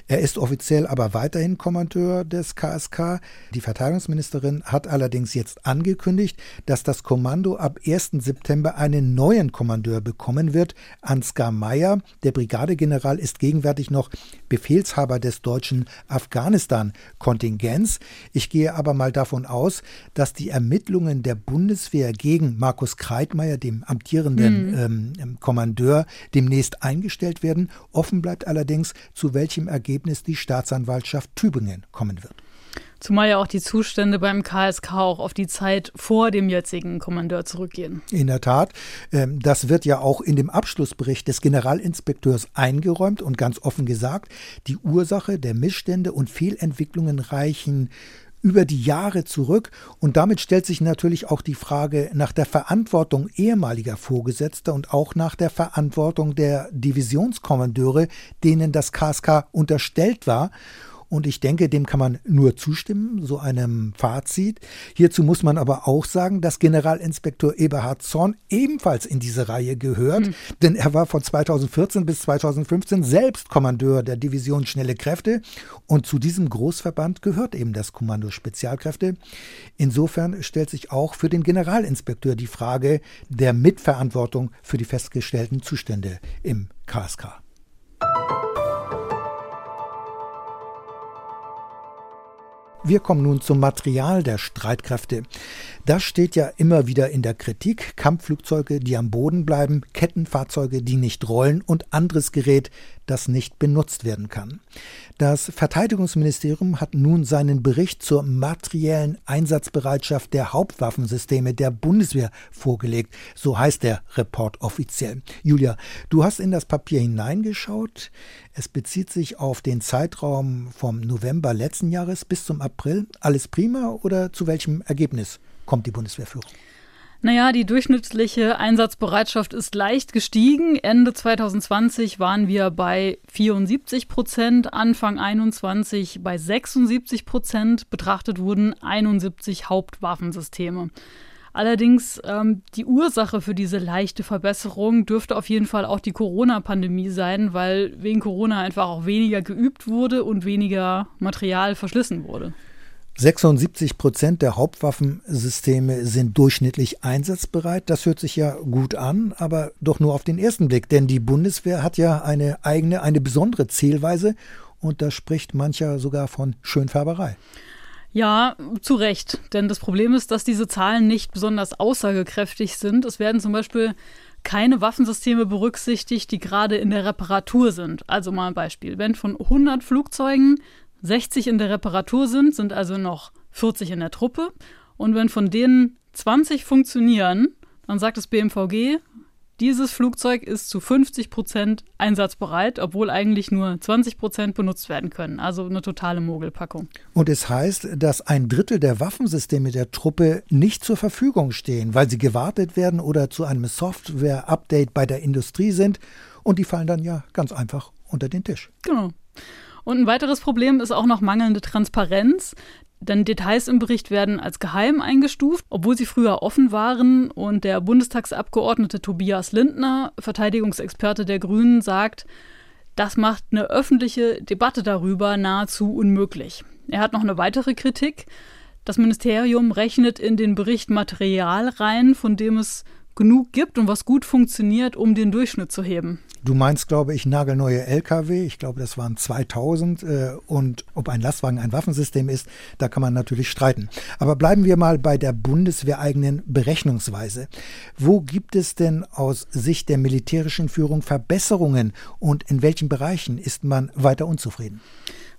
Er ist offiziell aber weiterhin Kommandeur des KSK. Die Verteidigungsministerin hat allerdings jetzt angekündigt, dass das Kommando ab 1. September einen neuen Kommandeur bekommen wird, Ansgar Meyer. Der Brigadegeneral ist gegenwärtig noch Befehlshaber des deutschen Afghanistan-Kontingents. Ich gehe aber mal davon aus, dass die Ermittlungen der Bundeswehr gegen Markus Kreitmeier, dem amtierenden mhm. ähm, Kommandeur, demnächst eingestellt werden. Offen bleibt allerdings, zu welchem Ergebnis die Staatsanwaltschaft Tübingen kommen wird. Zumal ja auch die Zustände beim KSK auch auf die Zeit vor dem jetzigen Kommandeur zurückgehen. In der Tat. Ähm, das wird ja auch in dem Abschlussbericht des Generalinspekteurs eingeräumt und ganz offen gesagt, die Ursache der Missstände und Fehlentwicklungen reichen über die Jahre zurück. Und damit stellt sich natürlich auch die Frage nach der Verantwortung ehemaliger Vorgesetzter und auch nach der Verantwortung der Divisionskommandeure, denen das KSK unterstellt war und ich denke, dem kann man nur zustimmen, so einem Fazit. Hierzu muss man aber auch sagen, dass Generalinspektor Eberhard Zorn ebenfalls in diese Reihe gehört, mhm. denn er war von 2014 bis 2015 selbst Kommandeur der Division Schnelle Kräfte und zu diesem Großverband gehört eben das Kommando Spezialkräfte. Insofern stellt sich auch für den Generalinspekteur die Frage der Mitverantwortung für die festgestellten Zustände im KSK. Wir kommen nun zum Material der Streitkräfte. Das steht ja immer wieder in der Kritik. Kampfflugzeuge, die am Boden bleiben, Kettenfahrzeuge, die nicht rollen und anderes Gerät, das nicht benutzt werden kann. Das Verteidigungsministerium hat nun seinen Bericht zur materiellen Einsatzbereitschaft der Hauptwaffensysteme der Bundeswehr vorgelegt. So heißt der Report offiziell. Julia, du hast in das Papier hineingeschaut. Es bezieht sich auf den Zeitraum vom November letzten Jahres bis zum April. Alles prima oder zu welchem Ergebnis kommt die Bundeswehrführung? Naja, die durchschnittliche Einsatzbereitschaft ist leicht gestiegen. Ende 2020 waren wir bei 74 Prozent, Anfang 21 bei 76 Prozent. Betrachtet wurden 71 Hauptwaffensysteme. Allerdings ähm, die Ursache für diese leichte Verbesserung dürfte auf jeden Fall auch die Corona-Pandemie sein, weil wegen Corona einfach auch weniger geübt wurde und weniger Material verschlissen wurde. 76 Prozent der Hauptwaffensysteme sind durchschnittlich einsatzbereit. Das hört sich ja gut an, aber doch nur auf den ersten Blick, denn die Bundeswehr hat ja eine eigene, eine besondere Zählweise und da spricht mancher sogar von Schönfärberei. Ja, zu Recht. Denn das Problem ist, dass diese Zahlen nicht besonders aussagekräftig sind. Es werden zum Beispiel keine Waffensysteme berücksichtigt, die gerade in der Reparatur sind. Also mal ein Beispiel. Wenn von 100 Flugzeugen 60 in der Reparatur sind, sind also noch 40 in der Truppe. Und wenn von denen 20 funktionieren, dann sagt das BMVG, dieses Flugzeug ist zu 50 Prozent einsatzbereit, obwohl eigentlich nur 20 Prozent benutzt werden können. Also eine totale Mogelpackung. Und es heißt, dass ein Drittel der Waffensysteme der Truppe nicht zur Verfügung stehen, weil sie gewartet werden oder zu einem Software-Update bei der Industrie sind. Und die fallen dann ja ganz einfach unter den Tisch. Genau. Und ein weiteres Problem ist auch noch mangelnde Transparenz. Denn Details im Bericht werden als geheim eingestuft, obwohl sie früher offen waren. Und der Bundestagsabgeordnete Tobias Lindner, Verteidigungsexperte der Grünen, sagt, Das macht eine öffentliche Debatte darüber nahezu unmöglich. Er hat noch eine weitere Kritik. Das Ministerium rechnet in den Bericht Material rein, von dem es genug gibt und was gut funktioniert, um den Durchschnitt zu heben. Du meinst, glaube ich, nagelneue Lkw. Ich glaube, das waren 2000. Äh, und ob ein Lastwagen ein Waffensystem ist, da kann man natürlich streiten. Aber bleiben wir mal bei der bundeswehreigenen Berechnungsweise. Wo gibt es denn aus Sicht der militärischen Führung Verbesserungen und in welchen Bereichen ist man weiter unzufrieden?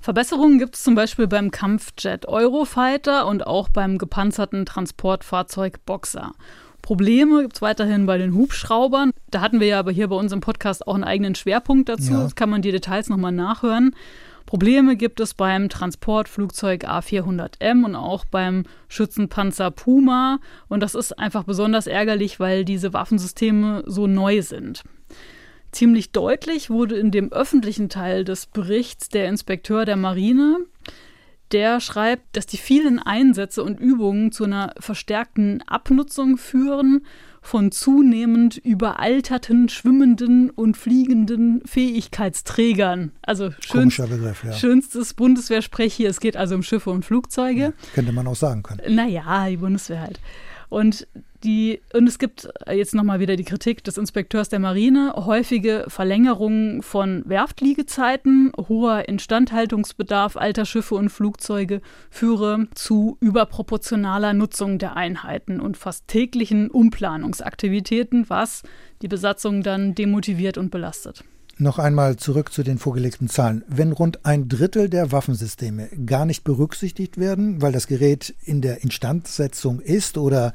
Verbesserungen gibt es zum Beispiel beim Kampfjet Eurofighter und auch beim gepanzerten Transportfahrzeug Boxer. Probleme gibt es weiterhin bei den Hubschraubern. Da hatten wir ja aber hier bei uns im Podcast auch einen eigenen Schwerpunkt dazu. Ja. Das kann man die Details nochmal nachhören. Probleme gibt es beim Transportflugzeug A400M und auch beim Schützenpanzer Puma. Und das ist einfach besonders ärgerlich, weil diese Waffensysteme so neu sind. Ziemlich deutlich wurde in dem öffentlichen Teil des Berichts der Inspekteur der Marine, der schreibt, dass die vielen Einsätze und Übungen zu einer verstärkten Abnutzung führen von zunehmend überalterten, schwimmenden und fliegenden Fähigkeitsträgern. Also schönst, Begriff, ja. schönstes Bundeswehrsprech hier. Es geht also um Schiffe und Flugzeuge. Ja, könnte man auch sagen können. Naja, die Bundeswehr halt. Und die, und es gibt jetzt nochmal wieder die Kritik des Inspekteurs der Marine, häufige Verlängerungen von Werftliegezeiten, hoher Instandhaltungsbedarf alter Schiffe und Flugzeuge führe zu überproportionaler Nutzung der Einheiten und fast täglichen Umplanungsaktivitäten, was die Besatzung dann demotiviert und belastet. Noch einmal zurück zu den vorgelegten Zahlen. Wenn rund ein Drittel der Waffensysteme gar nicht berücksichtigt werden, weil das Gerät in der Instandsetzung ist oder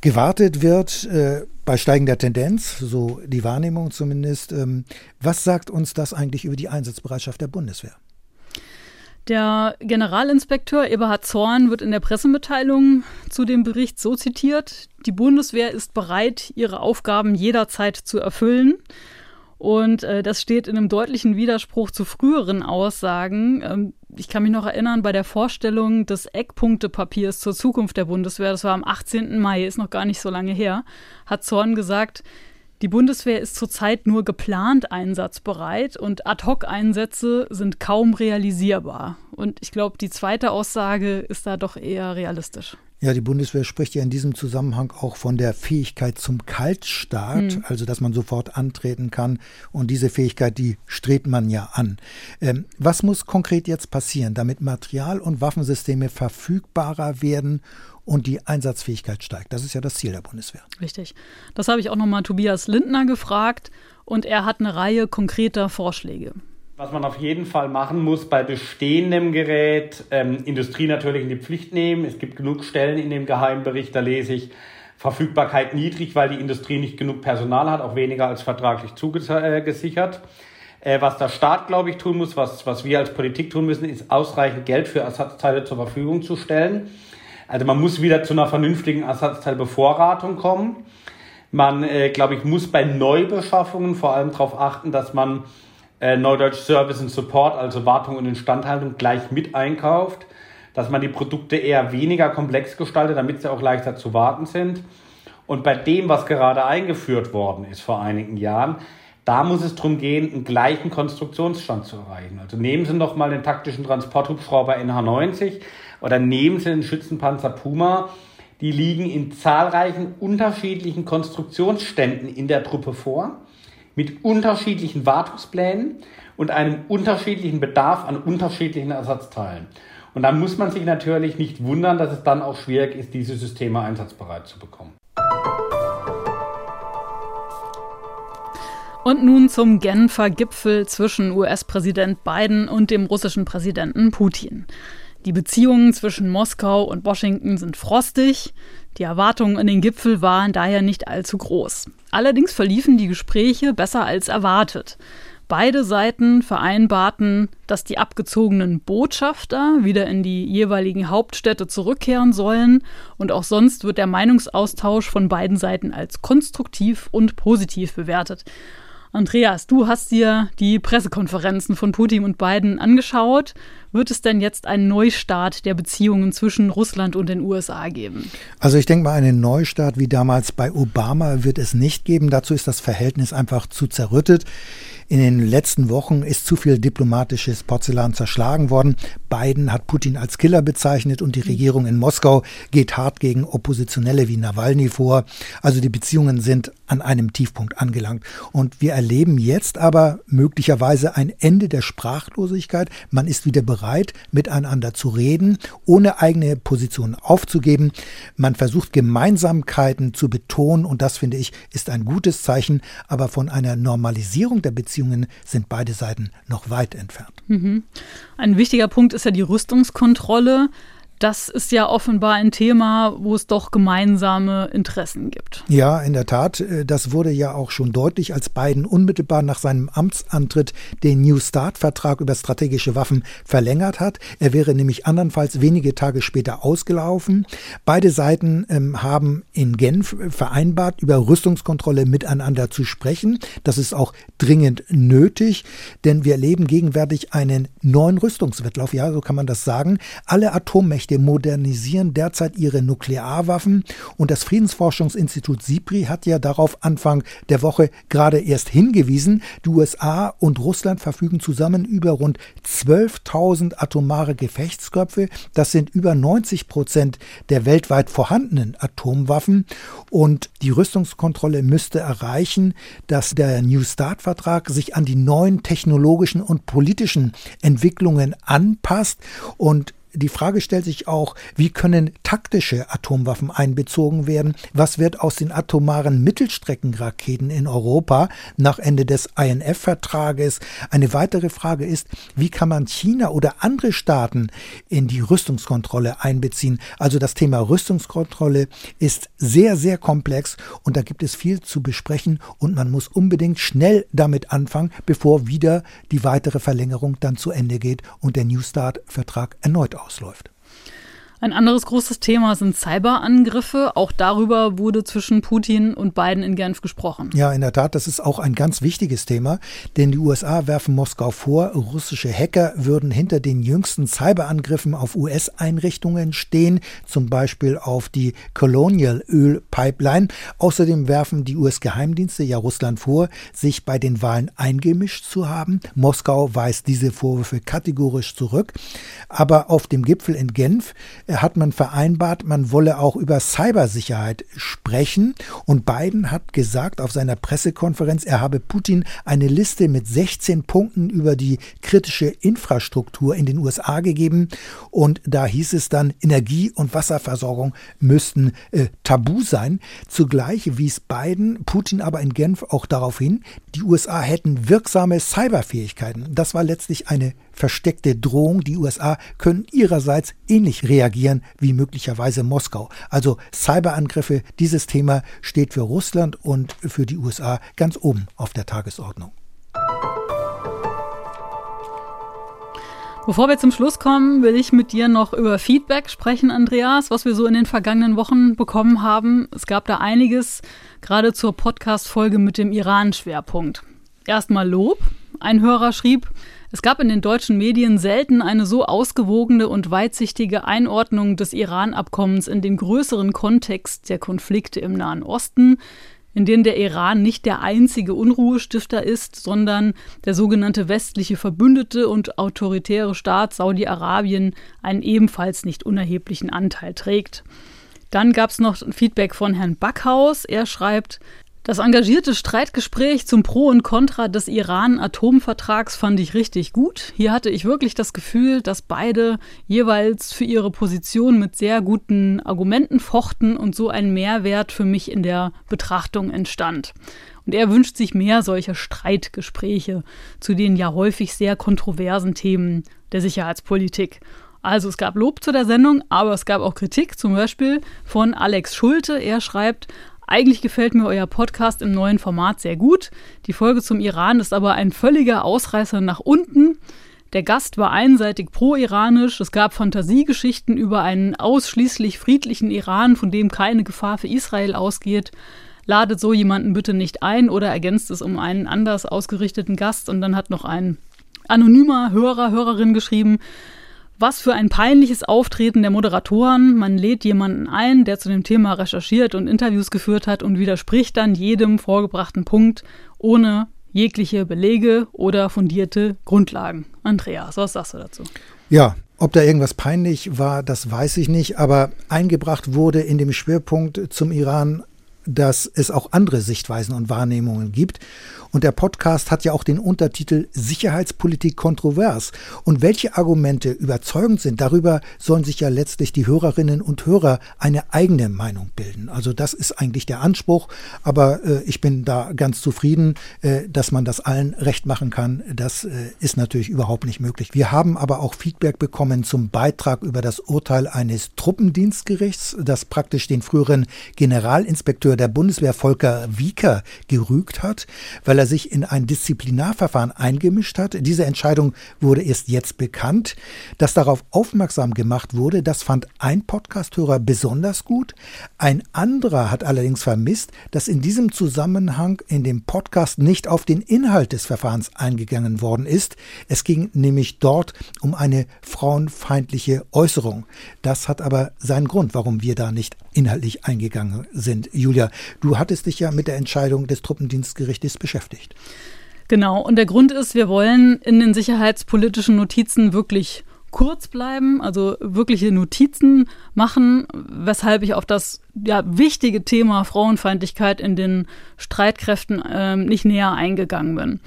gewartet wird äh, bei steigender Tendenz, so die Wahrnehmung zumindest. Ähm, was sagt uns das eigentlich über die Einsatzbereitschaft der Bundeswehr? Der Generalinspekteur Eberhard Zorn wird in der Pressemitteilung zu dem Bericht so zitiert, die Bundeswehr ist bereit, ihre Aufgaben jederzeit zu erfüllen. Und äh, das steht in einem deutlichen Widerspruch zu früheren Aussagen. Ähm, ich kann mich noch erinnern, bei der Vorstellung des Eckpunktepapiers zur Zukunft der Bundeswehr, das war am 18. Mai, ist noch gar nicht so lange her, hat Zorn gesagt, die Bundeswehr ist zurzeit nur geplant einsatzbereit und Ad-hoc-Einsätze sind kaum realisierbar. Und ich glaube, die zweite Aussage ist da doch eher realistisch. Ja, die Bundeswehr spricht ja in diesem Zusammenhang auch von der Fähigkeit zum Kaltstart, hm. also dass man sofort antreten kann. Und diese Fähigkeit, die strebt man ja an. Ähm, was muss konkret jetzt passieren, damit Material- und Waffensysteme verfügbarer werden und die Einsatzfähigkeit steigt? Das ist ja das Ziel der Bundeswehr. Richtig. Das habe ich auch nochmal Tobias Lindner gefragt und er hat eine Reihe konkreter Vorschläge. Was man auf jeden Fall machen muss bei bestehendem Gerät, ähm, Industrie natürlich in die Pflicht nehmen. Es gibt genug Stellen in dem Geheimbericht, da lese ich, Verfügbarkeit niedrig, weil die Industrie nicht genug Personal hat, auch weniger als vertraglich zugesichert. Äh, was der Staat, glaube ich, tun muss, was, was wir als Politik tun müssen, ist ausreichend Geld für Ersatzteile zur Verfügung zu stellen. Also man muss wieder zu einer vernünftigen Ersatzteilbevorratung kommen. Man, äh, glaube ich, muss bei Neubeschaffungen vor allem darauf achten, dass man äh, Neudeutsch Service und Support, also Wartung und Instandhaltung, gleich mit einkauft, dass man die Produkte eher weniger komplex gestaltet, damit sie auch leichter zu warten sind. Und bei dem, was gerade eingeführt worden ist vor einigen Jahren, da muss es darum gehen, einen gleichen Konstruktionsstand zu erreichen. Also nehmen Sie noch mal den taktischen Transporthubschrauber NH90 oder nehmen Sie den Schützenpanzer Puma. Die liegen in zahlreichen unterschiedlichen Konstruktionsständen in der Truppe vor mit unterschiedlichen Wartungsplänen und einem unterschiedlichen Bedarf an unterschiedlichen Ersatzteilen. Und dann muss man sich natürlich nicht wundern, dass es dann auch schwierig ist, diese Systeme einsatzbereit zu bekommen. Und nun zum Genfer Gipfel zwischen US-Präsident Biden und dem russischen Präsidenten Putin. Die Beziehungen zwischen Moskau und Washington sind frostig. Die Erwartungen an den Gipfel waren daher nicht allzu groß. Allerdings verliefen die Gespräche besser als erwartet. Beide Seiten vereinbarten, dass die abgezogenen Botschafter wieder in die jeweiligen Hauptstädte zurückkehren sollen und auch sonst wird der Meinungsaustausch von beiden Seiten als konstruktiv und positiv bewertet. Andreas, du hast dir die Pressekonferenzen von Putin und Biden angeschaut. Wird es denn jetzt einen Neustart der Beziehungen zwischen Russland und den USA geben? Also ich denke mal, einen Neustart wie damals bei Obama wird es nicht geben. Dazu ist das Verhältnis einfach zu zerrüttet. In den letzten Wochen ist zu viel diplomatisches Porzellan zerschlagen worden. Biden hat Putin als Killer bezeichnet und die Regierung in Moskau geht hart gegen Oppositionelle wie Nawalny vor. Also die Beziehungen sind an einem Tiefpunkt angelangt. Und wir erleben jetzt aber möglicherweise ein Ende der Sprachlosigkeit. Man ist wieder bereit, miteinander zu reden, ohne eigene Positionen aufzugeben. Man versucht Gemeinsamkeiten zu betonen und das finde ich ist ein gutes Zeichen. Aber von einer Normalisierung der Beziehungen Beziehungen sind beide Seiten noch weit entfernt. Mhm. Ein wichtiger Punkt ist ja die Rüstungskontrolle das ist ja offenbar ein Thema, wo es doch gemeinsame Interessen gibt. Ja, in der Tat. Äh, das wurde ja auch schon deutlich, als Biden unmittelbar nach seinem Amtsantritt den New Start-Vertrag über strategische Waffen verlängert hat. Er wäre nämlich andernfalls wenige Tage später ausgelaufen. Beide Seiten ähm, haben in Genf vereinbart, über Rüstungskontrolle miteinander zu sprechen. Das ist auch dringend nötig, denn wir erleben gegenwärtig einen neuen Rüstungswettlauf. Ja, so kann man das sagen. Alle Atommächte Mächte modernisieren derzeit ihre Nuklearwaffen. Und das Friedensforschungsinstitut SIPRI hat ja darauf Anfang der Woche gerade erst hingewiesen, die USA und Russland verfügen zusammen über rund 12.000 atomare Gefechtsköpfe. Das sind über 90 Prozent der weltweit vorhandenen Atomwaffen. Und die Rüstungskontrolle müsste erreichen, dass der New Start-Vertrag sich an die neuen technologischen und politischen Entwicklungen anpasst. Und die Frage stellt sich auch, wie können taktische Atomwaffen einbezogen werden? Was wird aus den atomaren Mittelstreckenraketen in Europa nach Ende des INF-Vertrages? Eine weitere Frage ist, wie kann man China oder andere Staaten in die Rüstungskontrolle einbeziehen? Also das Thema Rüstungskontrolle ist sehr, sehr komplex und da gibt es viel zu besprechen und man muss unbedingt schnell damit anfangen, bevor wieder die weitere Verlängerung dann zu Ende geht und der New Start-Vertrag erneut ausläuft. Ein anderes großes Thema sind Cyberangriffe. Auch darüber wurde zwischen Putin und Biden in Genf gesprochen. Ja, in der Tat, das ist auch ein ganz wichtiges Thema, denn die USA werfen Moskau vor, russische Hacker würden hinter den jüngsten Cyberangriffen auf US-Einrichtungen stehen, zum Beispiel auf die Colonial Öl Pipeline. Außerdem werfen die US-Geheimdienste ja Russland vor, sich bei den Wahlen eingemischt zu haben. Moskau weist diese Vorwürfe kategorisch zurück. Aber auf dem Gipfel in Genf hat man vereinbart, man wolle auch über Cybersicherheit sprechen. Und Biden hat gesagt auf seiner Pressekonferenz, er habe Putin eine Liste mit 16 Punkten über die kritische Infrastruktur in den USA gegeben. Und da hieß es dann, Energie- und Wasserversorgung müssten äh, tabu sein. Zugleich wies Biden Putin aber in Genf auch darauf hin, die USA hätten wirksame Cyberfähigkeiten. Das war letztlich eine versteckte Drohung. Die USA können ihrerseits ähnlich reagieren wie möglicherweise Moskau. Also Cyberangriffe, dieses Thema steht für Russland und für die USA ganz oben auf der Tagesordnung. Bevor wir zum Schluss kommen, will ich mit dir noch über Feedback sprechen, Andreas, was wir so in den vergangenen Wochen bekommen haben. Es gab da einiges, gerade zur Podcast-Folge mit dem Iran-Schwerpunkt. Erstmal Lob. Ein Hörer schrieb, es gab in den deutschen Medien selten eine so ausgewogene und weitsichtige Einordnung des Iran-Abkommens in den größeren Kontext der Konflikte im Nahen Osten, in denen der Iran nicht der einzige Unruhestifter ist, sondern der sogenannte westliche Verbündete und autoritäre Staat Saudi-Arabien einen ebenfalls nicht unerheblichen Anteil trägt. Dann gab es noch Feedback von Herrn Backhaus. Er schreibt, das engagierte Streitgespräch zum Pro und Contra des Iran-Atomvertrags fand ich richtig gut. Hier hatte ich wirklich das Gefühl, dass beide jeweils für ihre Position mit sehr guten Argumenten fochten und so ein Mehrwert für mich in der Betrachtung entstand. Und er wünscht sich mehr solcher Streitgespräche zu den ja häufig sehr kontroversen Themen der Sicherheitspolitik. Also es gab Lob zu der Sendung, aber es gab auch Kritik, zum Beispiel von Alex Schulte. Er schreibt, eigentlich gefällt mir euer Podcast im neuen Format sehr gut. Die Folge zum Iran ist aber ein völliger Ausreißer nach unten. Der Gast war einseitig pro-iranisch. Es gab Fantasiegeschichten über einen ausschließlich friedlichen Iran, von dem keine Gefahr für Israel ausgeht. Ladet so jemanden bitte nicht ein oder ergänzt es um einen anders ausgerichteten Gast. Und dann hat noch ein anonymer Hörer, Hörerin geschrieben, Was für ein peinliches Auftreten der Moderatoren. Man lädt jemanden ein, der zu dem Thema recherchiert und Interviews geführt hat und widerspricht dann jedem vorgebrachten Punkt ohne jegliche Belege oder fundierte Grundlagen. Andreas, was sagst du dazu? Ja, ob da irgendwas peinlich war, das weiß ich nicht, aber eingebracht wurde in dem Schwerpunkt zum Iran dass es auch andere Sichtweisen und Wahrnehmungen gibt. Und der Podcast hat ja auch den Untertitel Sicherheitspolitik kontrovers. Und welche Argumente überzeugend sind, darüber sollen sich ja letztlich die Hörerinnen und Hörer eine eigene Meinung bilden. Also das ist eigentlich der Anspruch. Aber äh, ich bin da ganz zufrieden, äh, dass man das allen recht machen kann. Das äh, ist natürlich überhaupt nicht möglich. Wir haben aber auch Feedback bekommen zum Beitrag über das Urteil eines Truppendienstgerichts, das praktisch den früheren Generalinspekteur der Bundeswehr Volker Wieker gerügt hat, weil weil er sich in ein Disziplinarverfahren eingemischt hat. Diese Entscheidung wurde erst jetzt bekannt. Dass darauf aufmerksam gemacht wurde, das fand ein Podcasthörer besonders gut. Ein anderer hat allerdings vermisst, dass in diesem Zusammenhang in dem Podcast nicht auf den Inhalt des Verfahrens eingegangen worden ist. Es ging nämlich dort um eine frauenfeindliche Äußerung. Das hat aber seinen Grund, warum wir da nicht inhaltlich eingegangen sind. Julia, du hattest dich ja mit der Entscheidung des Truppendienstgerichtes beschäftigt beschäftigt. Genau, und der Grund ist, wir wollen in den sicherheitspolitischen Notizen wirklich kurz bleiben, also wirkliche Notizen machen, weshalb ich auf das ja, wichtige Thema Frauenfeindlichkeit in den Streitkräften äh, nicht näher eingegangen bin.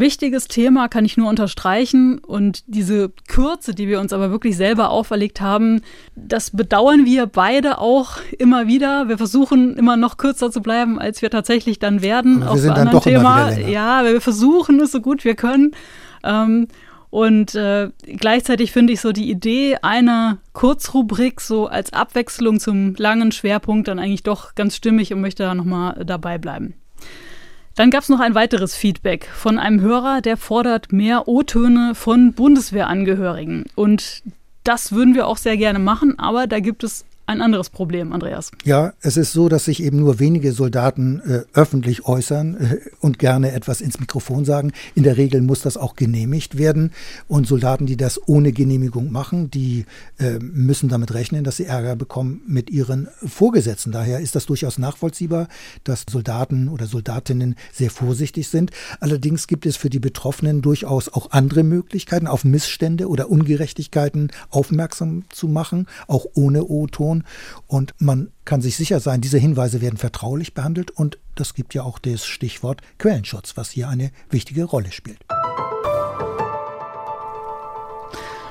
Wichtiges Thema kann ich nur unterstreichen und diese Kürze, die wir uns aber wirklich selber auferlegt haben, das bedauern wir beide auch immer wieder. Wir versuchen immer noch kürzer zu bleiben, als wir tatsächlich dann werden. Aber wir sind dann doch Thema. Länger. Ja, wir versuchen es so gut wir können. Ähm, und äh, gleichzeitig finde ich so die Idee einer Kurzrubrik so als Abwechslung zum langen Schwerpunkt dann eigentlich doch ganz stimmig und möchte da nochmal dabei bleiben. Dann gab es noch ein weiteres Feedback von einem Hörer, der fordert mehr O-Töne von Bundeswehrangehörigen. Und das würden wir auch sehr gerne machen, aber da gibt es ein anderes Problem, Andreas. Ja, es ist so, dass sich eben nur wenige Soldaten äh, öffentlich äußern äh, und gerne etwas ins Mikrofon sagen. In der Regel muss das auch genehmigt werden. Und Soldaten, die das ohne Genehmigung machen, die äh, müssen damit rechnen, dass sie Ärger bekommen mit ihren Vorgesetzten. Daher ist das durchaus nachvollziehbar, dass Soldaten oder Soldatinnen sehr vorsichtig sind. Allerdings gibt es für die Betroffenen durchaus auch andere Möglichkeiten, auf Missstände oder Ungerechtigkeiten aufmerksam zu machen, auch ohne O-Ton. Und man kann sich sicher sein, diese Hinweise werden vertraulich behandelt und das gibt ja auch das Stichwort Quellenschutz, was hier eine wichtige Rolle spielt.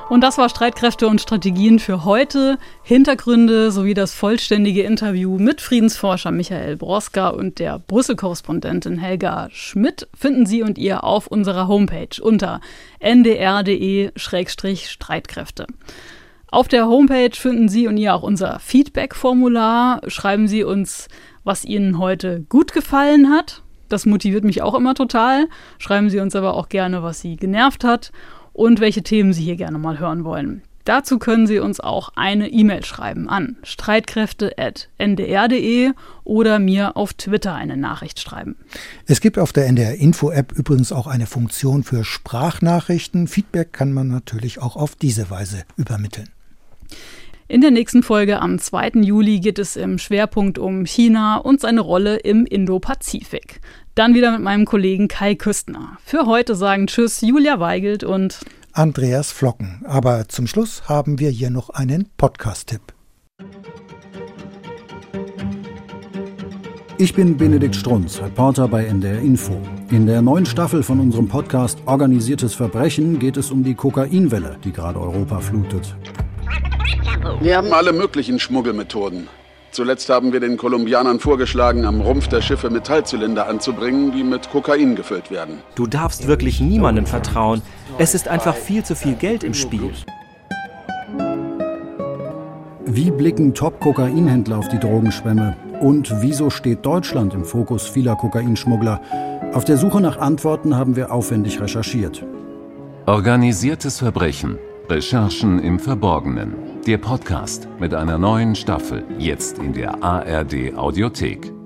Und das war Streitkräfte und Strategien für heute. Hintergründe sowie das vollständige Interview mit Friedensforscher Michael Broska und der Brüssel-Korrespondentin Helga Schmidt finden Sie und ihr auf unserer Homepage unter ndr.de-streitkräfte. Auf der Homepage finden Sie und ihr auch unser Feedback-Formular. Schreiben Sie uns, was Ihnen heute gut gefallen hat. Das motiviert mich auch immer total. Schreiben Sie uns aber auch gerne, was Sie genervt hat und welche Themen Sie hier gerne mal hören wollen. Dazu können Sie uns auch eine E-Mail schreiben an streitkräfte.ndr.de oder mir auf Twitter eine Nachricht schreiben. Es gibt auf der NDR Info App übrigens auch eine Funktion für Sprachnachrichten. Feedback kann man natürlich auch auf diese Weise übermitteln. In der nächsten Folge am 2. Juli geht es im Schwerpunkt um China und seine Rolle im Indo-Pazifik. Dann wieder mit meinem Kollegen Kai Küstner. Für heute sagen Tschüss Julia Weigelt und Andreas Flocken. Aber zum Schluss haben wir hier noch einen Podcast-Tipp. Ich bin Benedikt Strunz, Reporter bei NDR Info. In der neuen Staffel von unserem Podcast Organisiertes Verbrechen geht es um die Kokainwelle, die gerade Europa flutet. Wir haben alle möglichen Schmuggelmethoden. Zuletzt haben wir den Kolumbianern vorgeschlagen, am Rumpf der Schiffe Metallzylinder anzubringen, die mit Kokain gefüllt werden. Du darfst wirklich niemandem vertrauen. Es ist einfach viel zu viel Geld im Spiel. Wie blicken Top-Kokainhändler auf die Drogenschwemme? Und wieso steht Deutschland im Fokus vieler Kokainschmuggler? Auf der Suche nach Antworten haben wir aufwendig recherchiert. Organisiertes Verbrechen Recherchen im Verborgenen. Der Podcast mit einer neuen Staffel jetzt in der ARD Audiothek.